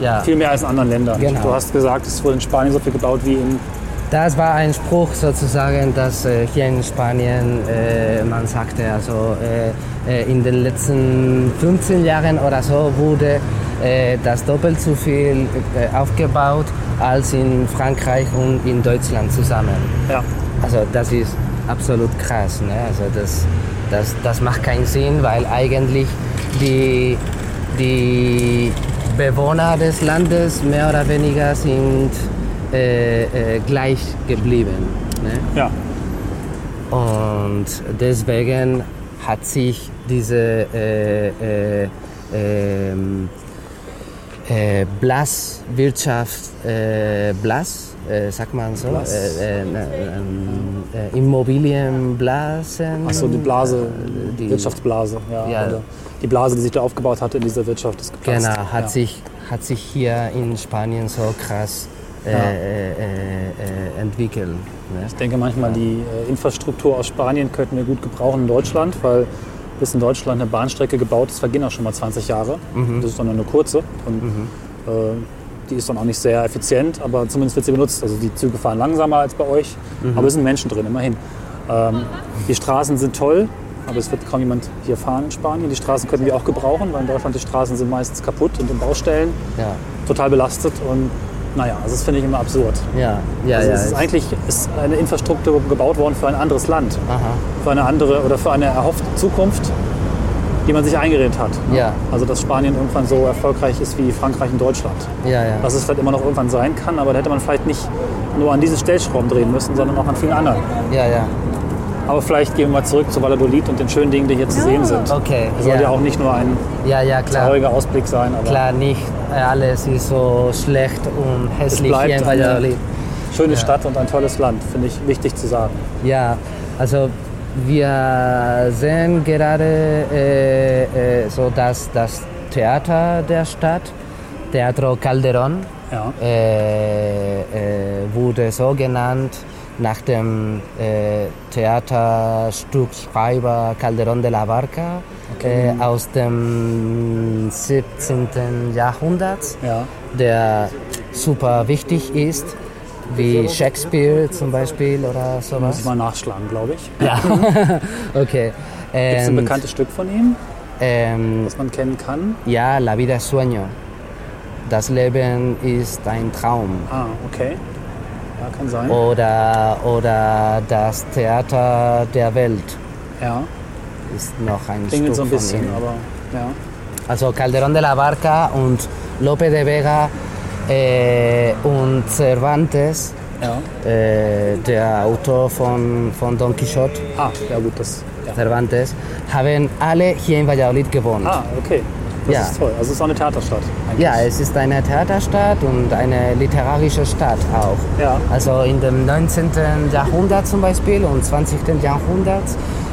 ja. viel mehr als in anderen Ländern. Genau. Du hast gesagt, es wurde in Spanien so viel gebaut wie in. Das war ein Spruch sozusagen, dass äh, hier in Spanien äh, man sagte, also äh, äh, in den letzten 15 Jahren oder so wurde äh, das doppelt so viel äh, aufgebaut als in Frankreich und in Deutschland zusammen. Ja, Also das ist absolut krass. Ne? Also das, das, das macht keinen Sinn, weil eigentlich die, die Bewohner des Landes mehr oder weniger sind äh, äh, gleich geblieben. Ne? ja. Und deswegen hat sich diese äh, äh, ähm, äh, Blaswirtschaft, Blas, sagt man so, Blas. äh, äh, ähm, äh, Immobilienblasen. Achso, die Blase, die- Wirtschaftsblase. Ja, Ja. Oder die Blase, die sich da aufgebaut hatte in dieser Wirtschaft, ist geplatzt. Genau, hat, ja. sich, hat sich hier in Spanien so krass äh, äh, äh, entwickelt. Ne? Ich denke manchmal, die äh, Infrastruktur aus Spanien könnten wir gut gebrauchen in Deutschland, weil bis in Deutschland eine Bahnstrecke gebaut ist, vergehen auch schon mal 20 Jahre. Mhm. Das ist dann nur eine kurze. Und äh, die ist dann auch nicht sehr effizient, aber zumindest wird sie benutzt. Also die Züge fahren langsamer als bei euch, Mhm. aber es sind Menschen drin, immerhin. Ähm, die Straßen sind toll, aber es wird kaum jemand hier fahren in Spanien. Die Straßen könnten wir auch gebrauchen, weil in Deutschland die Straßen sind meistens kaputt und in Baustellen Ja, total belastet. Und naja, also das finde ich immer absurd. ja, ja. Also ja es ist eigentlich ist eine Infrastruktur gebaut worden für ein anderes Land, Aha. für eine andere oder für eine erhoffte Zukunft, die man sich eingeredet hat. ne? Ja. Also dass Spanien irgendwann so erfolgreich ist wie Frankreich und Deutschland. Ja, ja. Was es vielleicht immer noch irgendwann sein kann, aber da hätte man vielleicht nicht nur an diese Stellschrauben drehen müssen, sondern auch an vielen anderen. ja, ja. Aber vielleicht gehen wir mal zurück zu Valladolid und den schönen Dingen, die hier zu sehen sind. Okay. Es soll ja. ja. auch nicht nur ein Ja, ja, klar. trauriger Ausblick sein, aber Klar, nicht alles ist so schlecht und hässlich bleibt hier in eine- Valladolid. schöne Stadt und ein tolles Land, finde ich wichtig zu sagen. Ja, also wir sehen gerade äh, äh, so, dass das Theater der Stadt, Teatro Calderón, Ja. äh, äh, wurde so genannt nach dem äh, Theaterstückschreiber Calderón de la Barca äh, aus dem 17. Jahrhundert, Ja. der super wichtig ist, wie Shakespeare zum Beispiel oder Muss sowas. ich mal nachschlagen, glaube ich. Ja, okay. Gibt es ein Und, bekanntes Stück von ihm, ähm, das man kennen kann? ja, La vida es sueño. Das Leben ist ein Traum. Ah, okay. Ja, kann sein. Oder, oder das Theater der Welt Ja, ist noch ein klingelt Stück so ein bisschen, von ihm. aber ja. Also Calderón de la Barca und Lope de Vega äh, und Cervantes, ja. äh, der Autor von, von Don Quixote, Ah, ja gut, das. Ja. Cervantes, haben alle hier in Valladolid gewohnt. Ah, okay. Das Ja. ist toll. Also es ist auch eine Theaterstadt. eigentlich. Ja, es ist eine Theaterstadt und eine literarische Stadt auch. Ja. Also in dem 19. Jahrhundert zum Beispiel und 20. Jahrhundert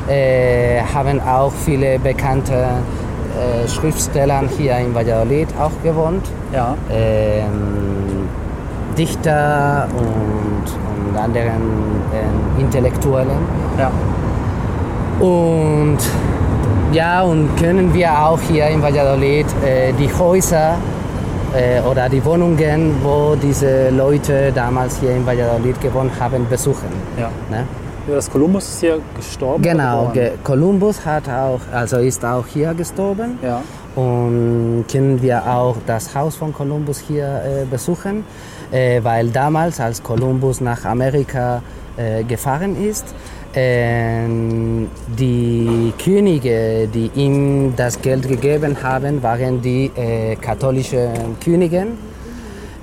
äh, haben auch viele bekannte äh, Schriftsteller hier in Valladolid auch gewohnt. Ja. Ähm, Dichter und, und anderen ähm, Intellektuellen. ja. Und ja, und können wir auch hier in Valladolid äh, die Häuser äh, oder die Wohnungen, wo diese Leute damals hier in Valladolid gewohnt haben, besuchen. ja. Ne? Ja, Das Kolumbus ist hier gestorben. Genau, Kolumbus hat auch, also ist auch hier gestorben. Ja. Und können wir auch das Haus von Kolumbus hier äh, besuchen, äh, weil damals, als Kolumbus nach Amerika äh, gefahren ist, die Könige, die ihm das Geld gegeben haben, waren die äh, katholischen Könige,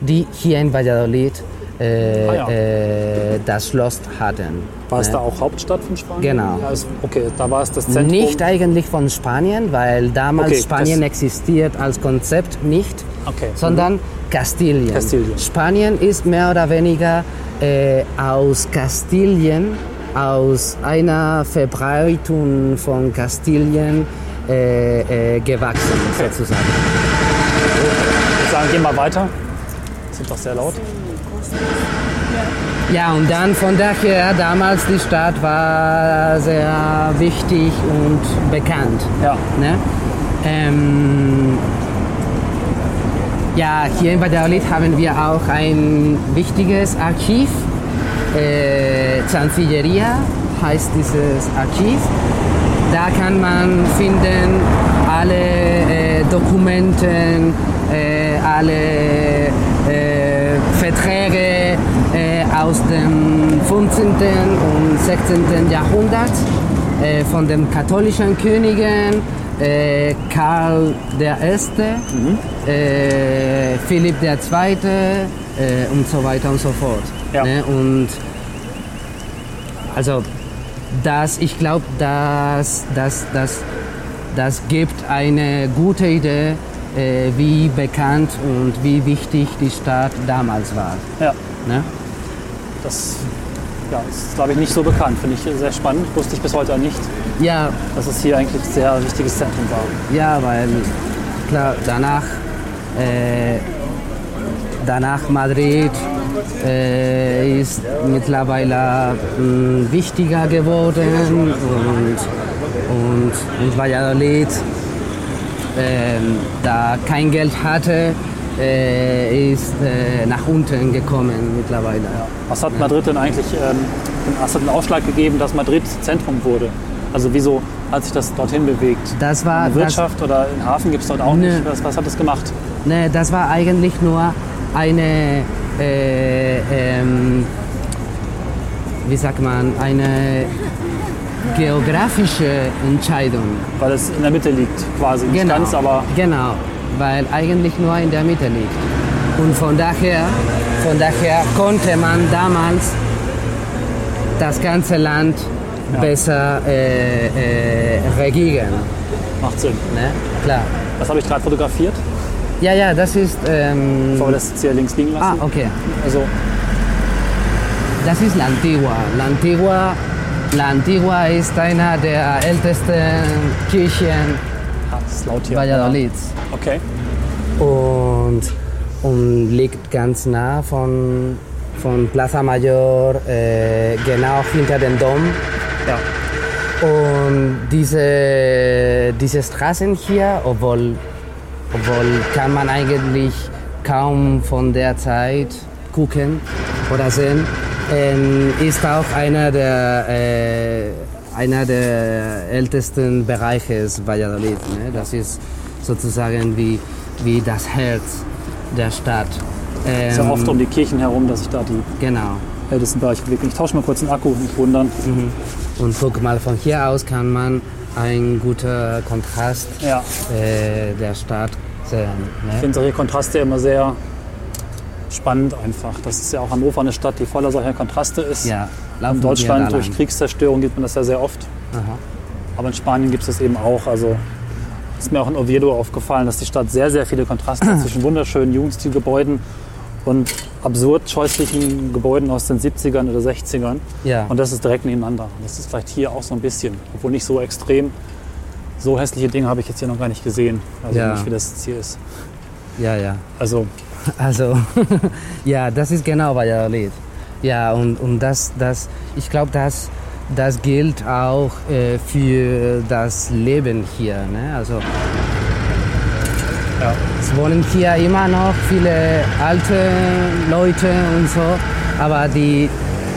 die hier in Valladolid äh, Ah, ja. äh, das Schloss hatten. War es ne? da auch Hauptstadt von Spanien? Genau. Ist, okay, da war es das Zentrum. Nicht eigentlich von Spanien, weil damals Okay, Spanien existiert als Konzept nicht, Okay. sondern Kastilien. Kastilien. Spanien ist mehr oder weniger äh, aus Kastilien, aus einer Verbreitung von Kastilien äh, äh, gewachsen, sozusagen. Ich würde sagen, gehen wir weiter. Sind doch sehr laut. Ja, und dann von daher, damals die Stadt war sehr wichtig und bekannt. Ja. Ne? Ähm, ja, hier in Valladolid haben wir auch ein wichtiges Archiv. Äh, Chancelleria heißt dieses Archiv. Da kann man finden alle äh, Dokumenten, äh, alle äh, Verträge äh, aus dem 15. und 16. Jahrhundert äh, von den katholischen Königen, äh, Karl I., äh, Philipp II. Äh, und so weiter und so fort. Ja. Ne? Und also das, ich glaube, das, das, das, das gibt eine gute Idee, äh, wie bekannt und wie wichtig die Stadt damals war. Ja. Ne? Das ja, ist, glaube ich, nicht so bekannt. Finde ich sehr spannend. Wusste ich bis heute nicht, Ja, dass es hier eigentlich ein sehr wichtiges Zentrum war. ja, weil klar, danach, äh, danach Madrid äh, ist mittlerweile mh, wichtiger geworden und, und, und Valladolid, ähm, da kein Geld hatte, äh, ist äh, nach unten gekommen mittlerweile. Was hat Madrid denn eigentlich, ähm, was hat den Ausschlag gegeben, dass Madrid Zentrum wurde? Also wieso hat sich das dorthin bewegt? Das war Eine Wirtschaft oder einen Hafen gibt es dort auch Nö. nicht? Was, was hat das gemacht? Das, ne, das war eigentlich nur eine, äh, ähm, wie sagt man, eine geografische Entscheidung. Weil es in der Mitte liegt quasi. Nicht Genau. ganz, aber Genau, weil eigentlich nur in der Mitte liegt. Und von daher, von daher konnte man damals das ganze Land besser äh, äh, regieren. macht Sinn. Ne? Klar. Was habe ich gerade fotografiert? Ja, ja, das ist. Ähm, wir das jetzt hier links liegen ah, lassen? okay. Also, Das ist La Antigua. La Antigua, La Antigua ist einer der ältesten Kirchen ah, ist laut hier. Valladolids. Ja. Okay. und, und liegt ganz nah von, von Plaza Mayor, äh, genau hinter dem Dom. Ja. Und diese, diese Straßen hier, obwohl, obwohl kann man eigentlich kaum von der Zeit gucken oder sehen, ähm, ist auch einer der, äh, einer der ältesten Bereiche Valladolid. Ne? Das ist sozusagen wie, wie das Herz der Stadt. Ist ja Ähm, oft um die Kirchen herum, dass sich da die Genau. ältesten Bereiche bewegen. Ich tausche mal kurz den Akku, nicht wundern. Und guck mal, von hier aus kann man einen guten Kontrast Ja. äh, der Stadt sehen. Ich Ne? finde solche Kontraste immer sehr spannend einfach. Das ist ja auch Hannover eine Stadt, die voller solcher Kontraste ist. Ja, In Deutschland durch. Kriegszerstörung gibt man das ja sehr oft. Aha. Aber in Spanien gibt es das eben auch. Also ist mir auch in Oviedo aufgefallen, dass die Stadt sehr, sehr viele Kontraste hat zwischen wunderschönen Jugendstilgebäuden und absurd scheußlichen Gebäuden aus den 70ern oder 60ern. Ja. Und das ist direkt nebeneinander. Das ist vielleicht hier auch so ein bisschen, obwohl nicht so extrem. So hässliche Dinge habe ich jetzt hier noch gar nicht gesehen. Also Ja. nicht, wie das jetzt hier ist. Ja, ja. Also Also, ja, das ist genau Valladolid. Ja, und, und das, das, ich glaube, das, das gilt auch äh, für das Leben hier. Ne? Also, Ja. es wohnen hier immer noch viele alte Leute und so, aber die,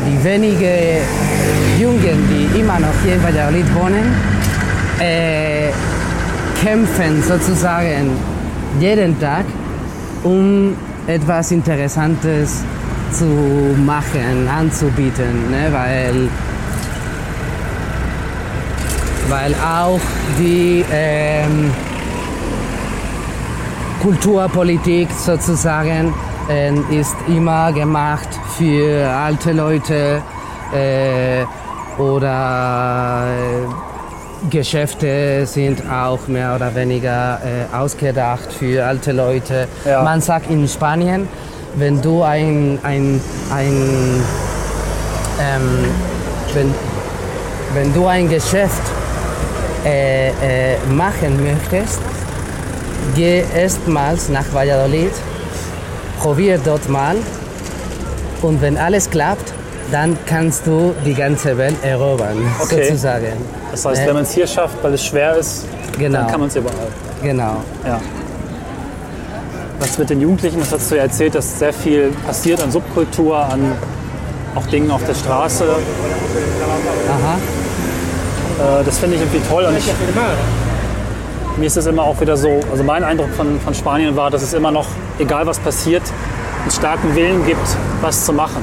die wenige Jungen, die immer noch hier in Valladolid wohnen, äh, kämpfen sozusagen jeden Tag, um etwas Interessantes zu machen, anzubieten, ne? weil, weil auch die ähm, Kulturpolitik sozusagen ähm, ist immer gemacht für alte Leute äh, oder äh, Geschäfte sind auch mehr oder weniger äh, ausgedacht für alte Leute. Ja. Man sagt in Spanien, wenn du ein, ein, ein ähm, wenn, wenn du ein Geschäft äh, äh, machen möchtest, geh erstmals nach Valladolid, probier dort mal und wenn alles klappt, dann kannst du die ganze Welt erobern, Okay. sozusagen. das heißt, Äh, wenn man es hier schafft, weil es schwer ist, Genau. dann kann man es überall. Genau. Ja. Was mit den Jugendlichen, das hast du ja erzählt, dass sehr viel passiert an Subkultur, an auch Dingen auf der Straße. Aha. Äh, das finde ich irgendwie toll und ich, mir ist es immer auch wieder so, also mein Eindruck von, von Spanien war, dass es immer noch, egal was passiert, einen starken Willen gibt, was zu machen.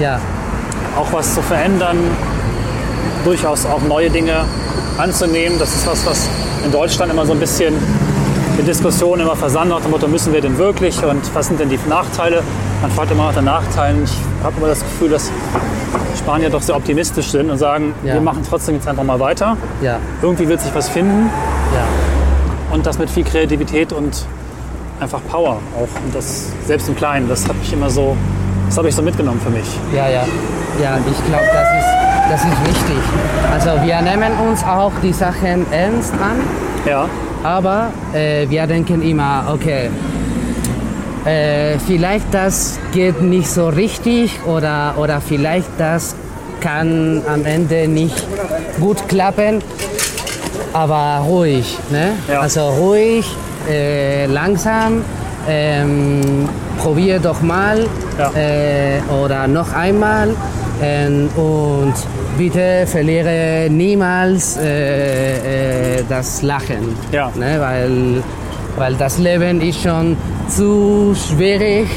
Ja. Auch was zu verändern, durchaus auch neue Dinge anzunehmen. Das ist was, was in Deutschland immer so ein bisschen in Diskussionen immer versandt nach dem Motto, müssen wir denn wirklich und was sind denn die Nachteile? Man fragt immer nach den Nachteilen. Ich habe immer das Gefühl, dass Spanier doch sehr optimistisch sind und sagen, Ja. wir machen trotzdem jetzt einfach mal weiter. Ja. Irgendwie wird sich was finden Ja. Und das mit viel Kreativität und einfach Power auch. Und das selbst im Kleinen, das habe ich immer so, das habe ich so mitgenommen für mich. Ja, ja. Ja, ich glaube, das ist, das ist wichtig. Also wir nehmen uns auch die Sachen ernst an, Ja, aber äh, wir denken immer, okay, äh, vielleicht das geht nicht so richtig oder, oder vielleicht das kann am Ende nicht gut klappen, aber ruhig. Ne? Ja. Also ruhig, äh, langsam, ähm, probier doch mal Ja. äh, oder noch einmal ähm, und bitte verliere niemals äh, äh, das Lachen. Ja. Ne? Weil, weil das Leben ist schon zu schwierig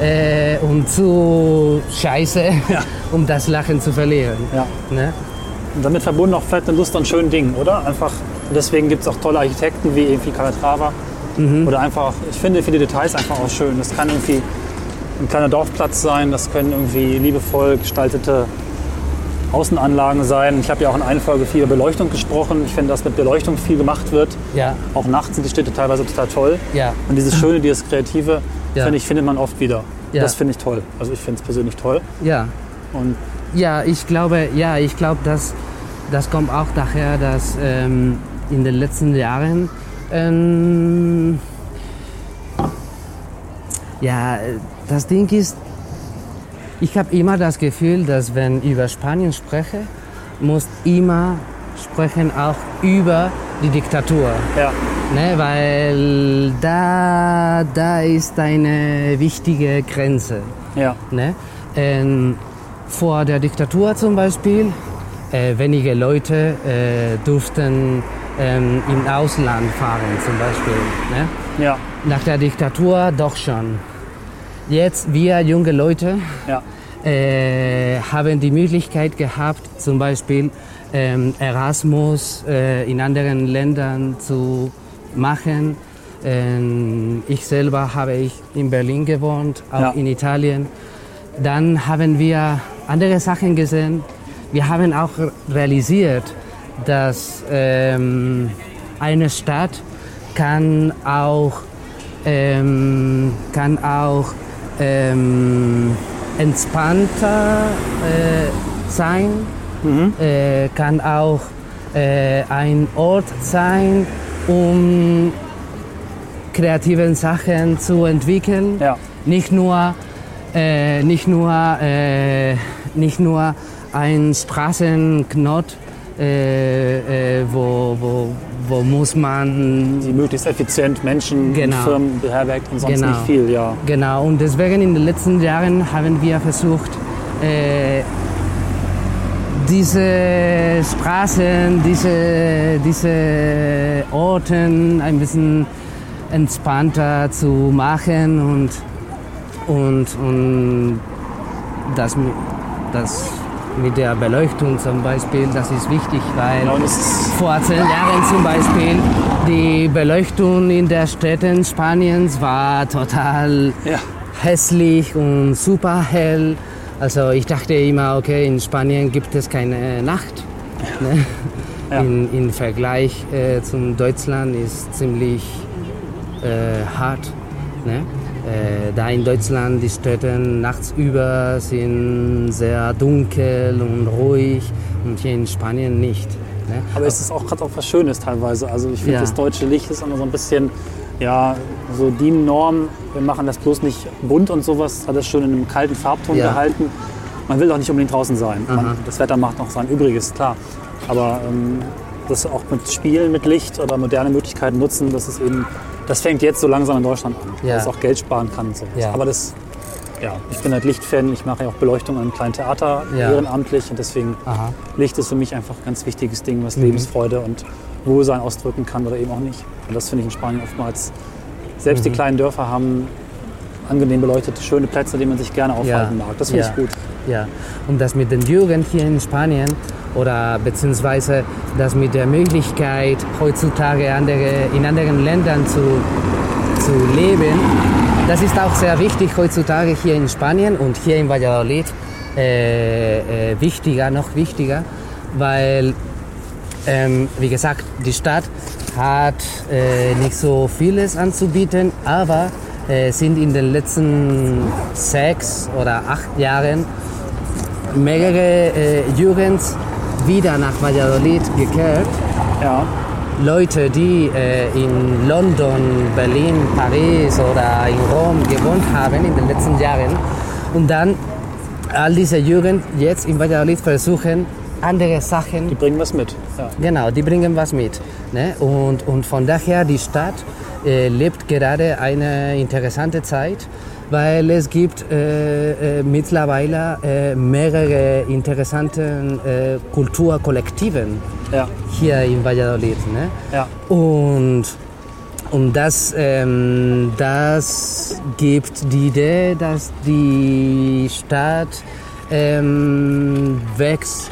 äh, und zu scheiße, Ja. um das Lachen zu verlieren. ja. Ne? Und damit verbunden auch vielleicht eine Lust an schönen Dingen, oder? Einfach, deswegen gibt es auch tolle Architekten wie irgendwie Calatrava. Oder einfach, ich finde viele Details einfach auch schön. Das kann irgendwie ein kleiner Dorfplatz sein, das können irgendwie liebevoll gestaltete Außenanlagen sein. Ich habe ja auch in einer Folge viel über Beleuchtung gesprochen. Ich finde, dass mit Beleuchtung viel gemacht wird. Ja, Auch nachts sind die Städte teilweise total toll. ja, Und dieses Schöne, dieses Kreative, Ja. finde ich, findet man oft wieder. Ja. Das finde ich toll. Also ich finde es persönlich toll. ja. Und Ja, ich glaube, ja, ich glaube, dass das kommt auch daher, dass ähm, in den letzten Jahren ähm, ja, das Ding ist, ich habe immer das Gefühl, dass wenn ich über Spanien spreche, muss immer sprechen auch über die Diktatur. ja, Ne, weil da, da ist eine wichtige Grenze. ja, Ne? Ähm, vor der Diktatur zum Beispiel, äh, wenige Leute äh, durften ähm, im Ausland fahren zum Beispiel. Ne? ja, Nach der Diktatur doch schon. Jetzt, wir junge Leute, ja, äh, haben die Möglichkeit gehabt, zum Beispiel ähm, Erasmus äh, in anderen Ländern zu machen. Ähm, ich selber habe ich in Berlin gewohnt, auch Ja. in Italien. Dann haben wir andere Sachen gesehen. Wir haben auch realisiert, dass ähm, eine Stadt kann auch, ähm, kann auch ähm, entspannter äh, sein, äh, kann auch äh, ein Ort sein, um kreativen Sachen zu entwickeln. Ja. Nicht nur, äh, nicht nur, äh, nicht nur ein Straßenknot, äh, äh, wo, wo, wo muss man Die möglichst effizient Menschen Genau. und Firmen beherbergt und sonst Genau. nicht viel, ja. Genau, und deswegen in den letzten Jahren haben wir versucht, äh, diese Straßen, diese, diese Orten ein bisschen entspannter zu machen und, und, und das, das mit der Beleuchtung zum Beispiel, das ist wichtig, weil Genau, ist, vor zehn Jahren zum Beispiel die Beleuchtung in der Städten Spaniens war total ja, hässlich und super hell. Also ich dachte immer, okay, in Spanien gibt es keine Nacht. Ne? Ja. In, Im Vergleich äh, zum Deutschland ist ziemlich äh, hart. Ne? Äh, da in Deutschland die Städte nachts über sind sehr dunkel und ruhig und hier in Spanien nicht. Ne? aber es ist auch gerade auch was Schönes teilweise. Also ich finde, Ja. das deutsche Licht ist immer so ein bisschen, ja, so DIN-Norm. Wir machen das bloß nicht bunt und sowas, hat das schön in einem kalten Farbton Ja. gehalten. Man will doch nicht unbedingt draußen sein. Man, das Wetter macht noch sein Übriges, klar. Aber ähm, das auch mit Spielen mit Licht oder moderne Möglichkeiten nutzen, das ist eben, das fängt jetzt so langsam in Deutschland an, Ja. dass auch Geld sparen kann. Sowas. Ja. Aber das, ja, ich bin halt Lichtfan, ich mache ja auch Beleuchtung an einem kleinen Theater Ja. ehrenamtlich und deswegen Aha. Licht ist für mich einfach ein ganz wichtiges Ding, was Mhm. Lebensfreude und Wohlsein ausdrücken kann oder eben auch nicht. Und das finde ich in Spanien oftmals. Selbst Mhm. die kleinen Dörfer haben angenehm beleuchtete, schöne Plätze, an denen man sich gerne aufhalten mag. Das finde ich gut. Ja, und das mit den Jugend hier in Spanien oder beziehungsweise das mit der Möglichkeit heutzutage andere, in anderen Ländern zu, zu leben, das ist auch sehr wichtig heutzutage hier in Spanien und hier in Valladolid. Äh, äh, wichtiger, noch wichtiger, weil ähm, wie gesagt, die Stadt hat äh, nicht so vieles anzubieten, aber äh, sind in den letzten sechs oder acht Jahren mehrere äh, Jugend wieder nach Valladolid gekehrt. Ja, Leute, die äh, in London, Berlin, Paris oder in Rom gewohnt haben in den letzten Jahren und dann all diese Jugend jetzt in Valladolid versuchen, andere Sachen die bringen was mit. Ja. Genau, die bringen was mit. Ne? Und, und von daher, die Stadt äh, lebt gerade eine interessante Zeit, weil es gibt äh, äh, mittlerweile äh, mehrere interessante äh, Kulturkollektiven Ja, hier in Valladolid. Ne? ja. Und, und das, ähm, das gibt die Idee, dass die Stadt ähm, wächst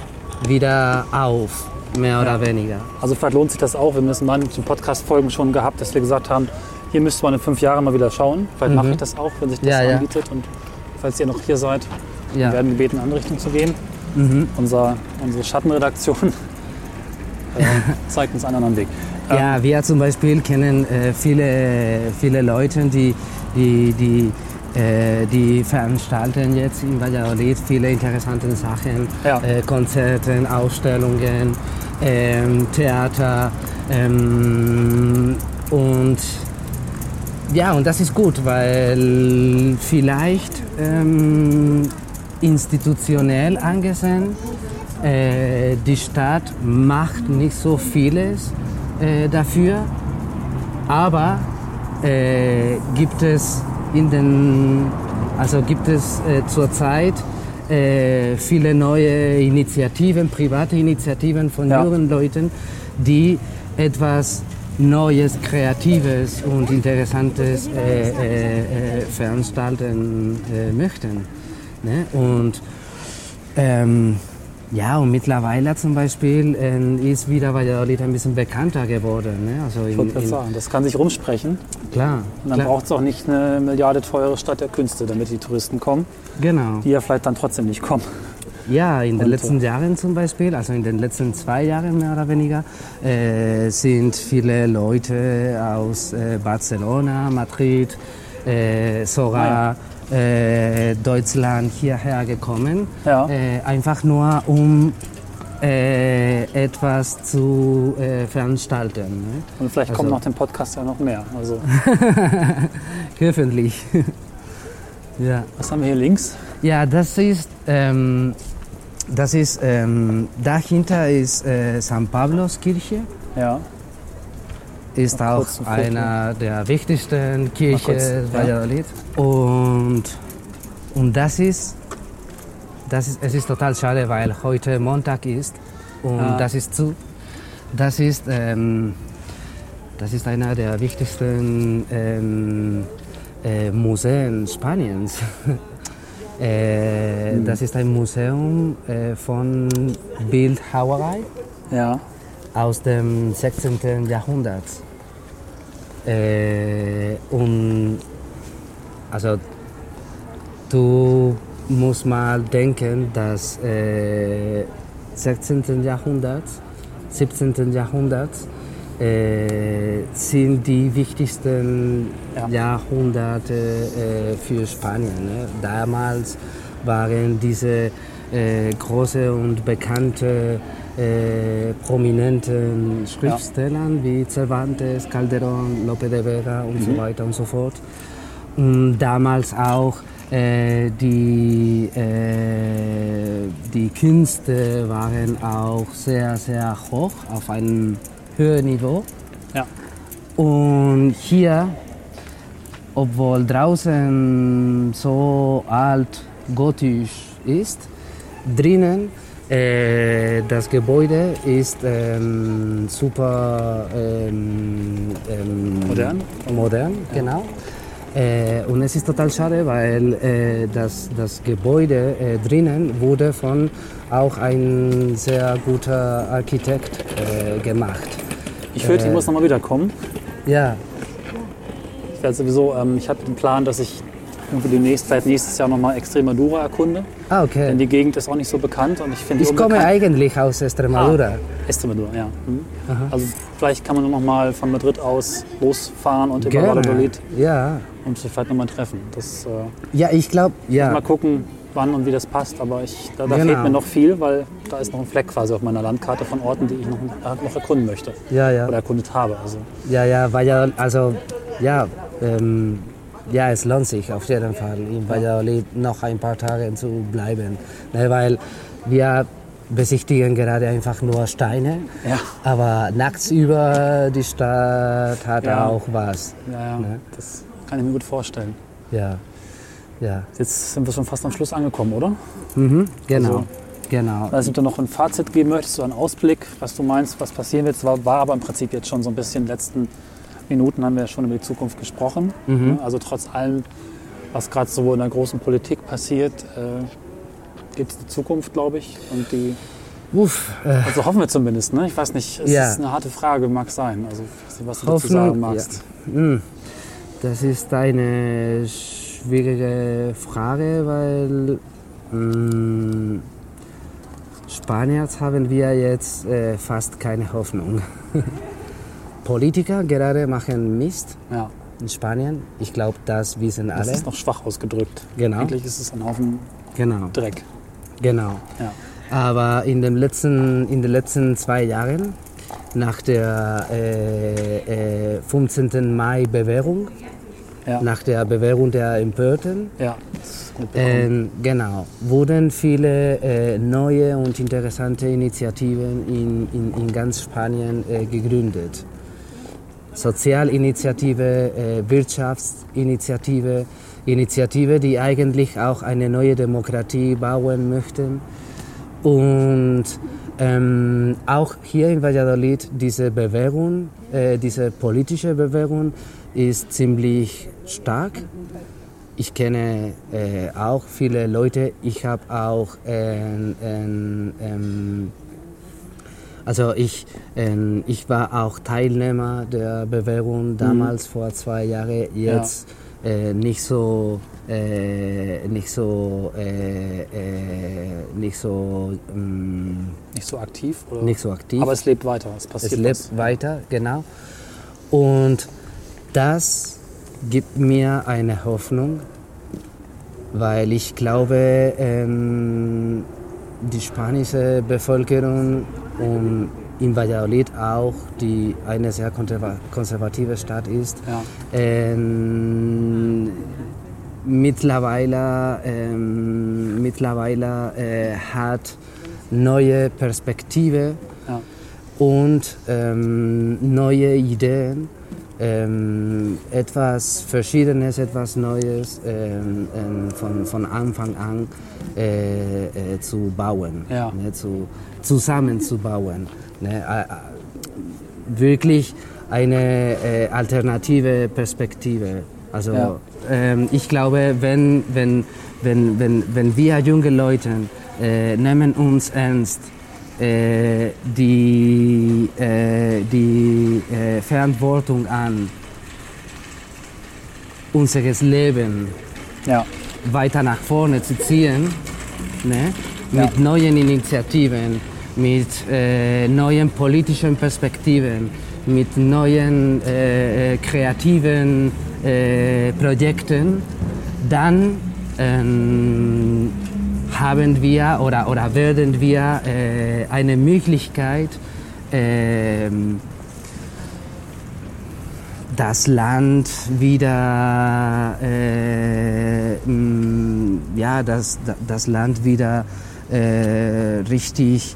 wieder auf, mehr oder weniger. Also vielleicht lohnt sich das auch. Wir müssen mal in Podcast-Folgen schon gehabt, dass wir gesagt haben, hier müsste man in fünf Jahren mal wieder schauen. Vielleicht mache ich das auch, wenn sich das Mhm. Ja, ja. anbietet. Und falls ihr noch hier seid, Ja. Mhm. wir werden gebeten, in eine andere Richtung zu gehen. Unser, unsere Schattenredaktion äh, zeigt uns einen anderen Weg. Ja, wir zum Beispiel kennen äh, viele, viele Leute, die, die, die, äh, die veranstalten jetzt in Valladolid viele interessante Sachen, Ja. äh, Konzerte, Ausstellungen, ähm, Theater ähm, und ja, und das ist gut, weil vielleicht ähm, institutionell angesehen äh, die Stadt macht nicht so vieles äh, dafür, aber äh, gibt es in den, also gibt es äh, zurzeit äh, viele neue Initiativen, private Initiativen von Ja. jungen Leuten, die etwas Neues, Kreatives und Interessantes äh, äh, äh, veranstalten äh, möchten. Ne? Und ähm, ja, und mittlerweile zum Beispiel äh, ist wieder Valladolid ein bisschen bekannter geworden. Ne? Also Ich in, sagen, das kann sich rumsprechen. klar, Und dann braucht es auch nicht eine Milliarde teure Stadt der Künste, damit die Touristen kommen, genau. die ja vielleicht dann trotzdem nicht kommen. Ja, in den Und, letzten Jahren zum Beispiel, also in den letzten zwei Jahren mehr oder weniger, äh, sind viele Leute aus äh, Barcelona, Madrid, äh, sogar äh, Deutschland hierher gekommen. Ja. Äh, einfach nur um äh, etwas zu äh, veranstalten. Ne? Und vielleicht kommt Also- nach dem Podcast ja noch mehr. Also, Hoffentlich. ja. was haben wir hier links? Ja, das ist, ähm, das ist ähm, dahinter ist äh, San Pablos Kirche. Ja. Ist Noch auch einer der wichtigsten Kirchen ja. Valladolid. Und, und das ist, das ist, es ist total schade, weil heute Montag ist und Ah. das ist zu. Das ist, ähm, das ist einer der wichtigsten ähm, äh, Museen Spaniens. äh, Das ist ein Museum äh, von Bildhauerei Ja. aus dem 16. Jahrhundert. Äh, und also du musst mal denken, dass äh, 16. Jahrhundert, 17. Jahrhundert äh, sind die wichtigsten Ja. Jahrhunderte äh, für Spanien. Ne? Damals waren diese äh, große und bekannte äh, prominenten Schriftstellern wie Cervantes, Calderón, Lope de Vega und so weiter und so fort. Und damals auch äh, die, äh, die Künste waren auch sehr, sehr hoch auf einem höheren Niveau. Ja. Und hier, obwohl draußen so alt gotisch ist, drinnen äh, das Gebäude ist ähm, super ähm, ähm, Modern? modern genau. Äh, und es ist total schade, weil äh, das, das Gebäude äh, drinnen wurde von auch ein sehr guter Architekt äh, gemacht. Ich fürchte, ich Äh. muss nochmal wiederkommen. Ja, Ich werde sowieso, ähm, ich habe den Plan, dass ich irgendwie demnächst, vielleicht nächstes Jahr nochmal Extremadura erkunde. ah, okay. Denn die Gegend ist auch nicht so bekannt und ich finde Ich komme eigentlich aus Extremadura. Ah, Extremadura, ja. Mhm. Also vielleicht kann man noch mal von Madrid aus losfahren und über Gerne. Valladolid Ja. und sich vielleicht nochmal treffen. Das, äh, Ja, ich glaube, ja. Mal gucken, wann und wie das passt. Aber ich, da, da Genau. fehlt mir noch viel, weil da ist noch ein Fleck quasi auf meiner Landkarte von Orten, die ich noch, äh, noch erkunden möchte Ja, ja. oder erkundet habe. Also, Ja, ja, Valladolid, also, ja, ähm, ja, es lohnt sich auf jeden Fall, in Valladolid noch ein paar Tage zu bleiben. Ne, weil wir besichtigen gerade einfach nur Steine, ja, aber nachts über die Stadt hat Ja. auch was. ja, ja, Ne? das kann ich mir gut vorstellen. Ja, ja, Jetzt sind wir schon fast am Schluss angekommen, oder? mhm, genau, Also- genau. Also, ob du noch ein Fazit geben möchtest, so einen Ausblick, was du meinst, was passieren wird. War, war aber im Prinzip jetzt schon so ein bisschen, in den letzten Minuten haben wir ja schon über die Zukunft gesprochen. Mhm. Also trotz allem, was gerade so in der großen Politik passiert, äh, gibt es die Zukunft, glaube ich. Und die, Uff, äh, also hoffen wir zumindest. Ne? Ich weiß nicht, es Ja. ist eine harte Frage, mag sein. Also was du dazu Hoffnung, sagen magst. Hm, Das ist eine schwierige Frage, weil mh, Spaniers haben wir jetzt äh, fast keine Hoffnung. Politiker gerade machen Mist Ja, in Spanien. Ich glaube, das wissen das alle. ist noch schwach ausgedrückt. Genau. Eigentlich ist es ein Haufen Genau, Dreck. genau. Ja. Aber in, dem letzten, in den letzten zwei Jahren, nach der äh, äh, 15. Mai-Bewährung, Ja, nach der Bewährung der Empörten, ja. ähm, genau, wurden viele äh, neue und interessante Initiativen in, in, in ganz Spanien äh, gegründet. Sozialinitiative, äh, Wirtschaftsinitiative, Initiative, die eigentlich auch eine neue Demokratie bauen möchten. Und ähm, auch hier in Valladolid diese Bewegung, äh, diese politische Bewegung ist ziemlich stark. Ich kenne äh, auch viele Leute. Ich habe auch ähm, ähm, also ich, ähm, ich war auch Teilnehmer der Bewegung damals vor zwei Jahren. Jetzt äh, nicht so äh, nicht so äh, äh, nicht so ähm, Nicht so aktiv? Oder? nicht so aktiv. Aber es lebt weiter, es passiert es lebt was. weiter, genau. Und das gibt mir eine Hoffnung, weil ich glaube, ähm, die spanische Bevölkerung und in Valladolid auch, die eine sehr konserva- konservative Stadt ist, Ja. ähm, mittlerweile, ähm, mittlerweile äh, hat neue Perspektive Ja. und ähm, neue Ideen, ähm, etwas Verschiedenes, etwas Neues ähm, ähm, von, von Anfang an äh, äh, zu bauen, Ja. ne, zu, zusammenzubauen. Ne, äh, äh, wirklich eine äh, alternative Perspektive. Also Ja. ähm, ich glaube, wenn, wenn, wenn, wenn, wenn wir junge Leute äh, nehmen uns ernst, äh, die, äh, die äh, Verantwortung an, unseres Leben Ja. weiter nach vorne zu ziehen, ne? mit Ja. neuen Initiativen, mit äh, neuen politischen Perspektiven, mit neuen äh, äh, kreativen Projekten, dann ähm, haben wir oder, oder werden wir äh, eine Möglichkeit, ähm, das Land wieder, äh, mh, ja, das, das Land wieder äh, richtig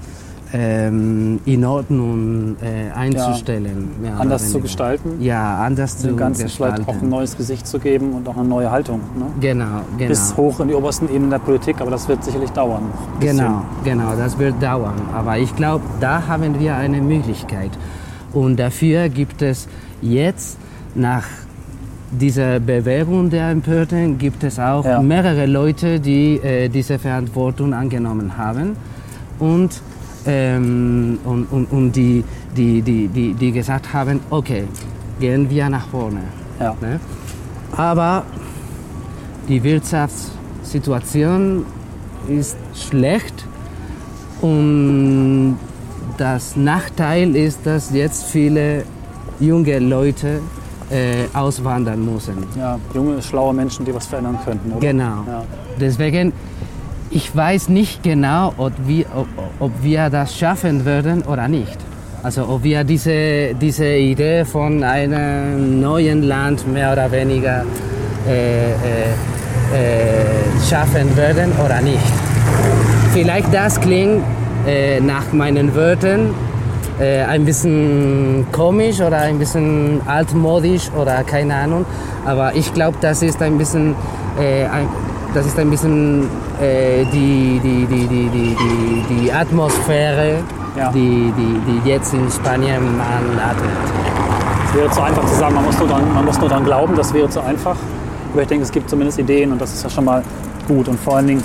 ähm, in Ordnung äh, einzustellen. oder Anders zu gestalten, Ja, anders zu dem Ganzen gestalten. vielleicht auch ein neues Gesicht zu geben und auch eine neue Haltung. Ne? Genau, genau. Bis hoch in die obersten Ebenen der Politik, aber das wird sicherlich dauern. Genau, genau, das wird dauern. Aber ich glaube, da haben wir eine Möglichkeit. Und dafür gibt es jetzt nach dieser Bewegung der Empörten gibt es auch Ja. mehrere Leute, die äh, diese Verantwortung angenommen haben und, ähm, und, und, und die, die, die, die, die gesagt haben, okay, gehen wir nach vorne. Ja. Ne? Aber die Wirtschaftssituation ist schlecht und das Nachteil ist, dass jetzt viele junge Leute äh, auswandern müssen. Ja, junge, schlaue Menschen, die was verändern könnten, oder? Genau. Ja. Deswegen, ich weiß nicht genau, ob wir, ob, ob wir das schaffen werden oder nicht. Also ob wir diese, diese Idee von einem neuen Land mehr oder weniger äh, äh, äh, schaffen werden oder nicht. Vielleicht das klingt äh, nach meinen Wörtern äh, ein bisschen komisch oder ein bisschen altmodisch oder keine Ahnung, aber ich glaube, das ist ein bisschen, äh, ein, das ist ein bisschen äh, die, die, die, die, die, die, die Atmosphäre, Ja. die, die, die jetzt in Spanien man atmet. Es wäre zu einfach zu sagen, man muss, nur dran, man muss nur dran glauben, das wäre zu einfach. Aber ich denke, es gibt zumindest Ideen und das ist ja schon mal gut. Und vor allen Dingen,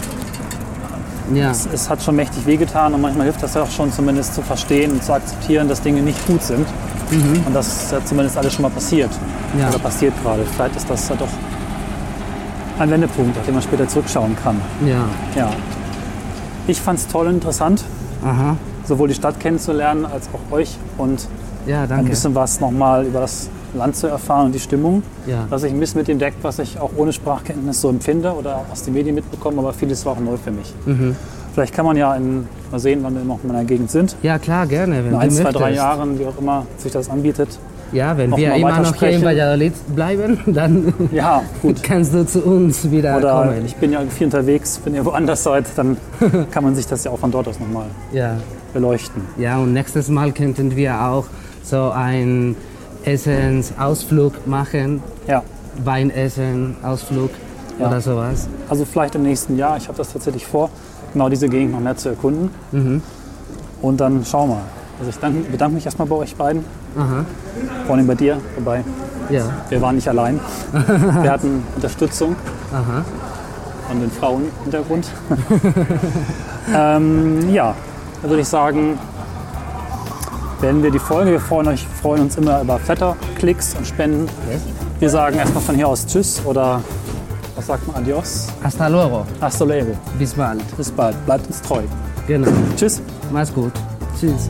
Ja, es, es hat schon mächtig wehgetan und manchmal hilft das ja auch schon zumindest zu verstehen und zu akzeptieren, dass Dinge nicht gut sind. Und das ist ja zumindest alles schon mal passiert. Ja. Oder passiert gerade. Vielleicht ist das ja doch ein Wendepunkt, auf den man später zurückschauen kann. ja, Ja. Ich fand es toll und interessant, aha, sowohl die Stadt kennenzulernen als auch euch und ja, ein bisschen was nochmal über das Land zu erfahren und die Stimmung. Ja. Dass ich ein bisschen mit dem deckt, was ich auch ohne Sprachkenntnis so empfinde oder auch aus den Medien mitbekomme, aber vieles war auch neu für mich. Mhm. Vielleicht kann man ja in, mal sehen, wann wir noch in meiner Gegend sind. Ja, klar, gerne, wenn In ein, zwei, drei. Jahren, wie auch immer sich das anbietet. Ja, wenn wir immer noch hier in Valladolid bleiben, dann Ja, kannst du zu uns wieder Oder kommen. ich bin ja viel unterwegs, wenn ihr woanders seid, dann kann man sich das ja auch von dort aus nochmal Ja. beleuchten. ja, und nächstes Mal könnten wir auch so einen Essensausflug machen, Ja, Weinessen, Ausflug Ja. oder sowas. also vielleicht im nächsten Jahr. Ich habe das tatsächlich vor, genau diese Gegend noch mehr zu erkunden. Mhm. Und dann schauen wir mal. Also ich danke, bedanke mich erstmal bei euch beiden, Aha, vor allem bei dir dabei. ja, Wir waren nicht allein. Wir hatten Unterstützung aha. von den Frauen im Hintergrund. ähm, ja, dann würde ich sagen, beenden wir die Folge. Wir freuen, euch, freuen uns immer über Flatterklicks und Spenden. Yes. Wir sagen erstmal von hier aus Tschüss oder was sagt man? Adios? Hasta luego. Hasta luego. Bis bald. Bis bald. Bleibt uns treu. Genau. Tschüss. Mach's gut. Tschüss.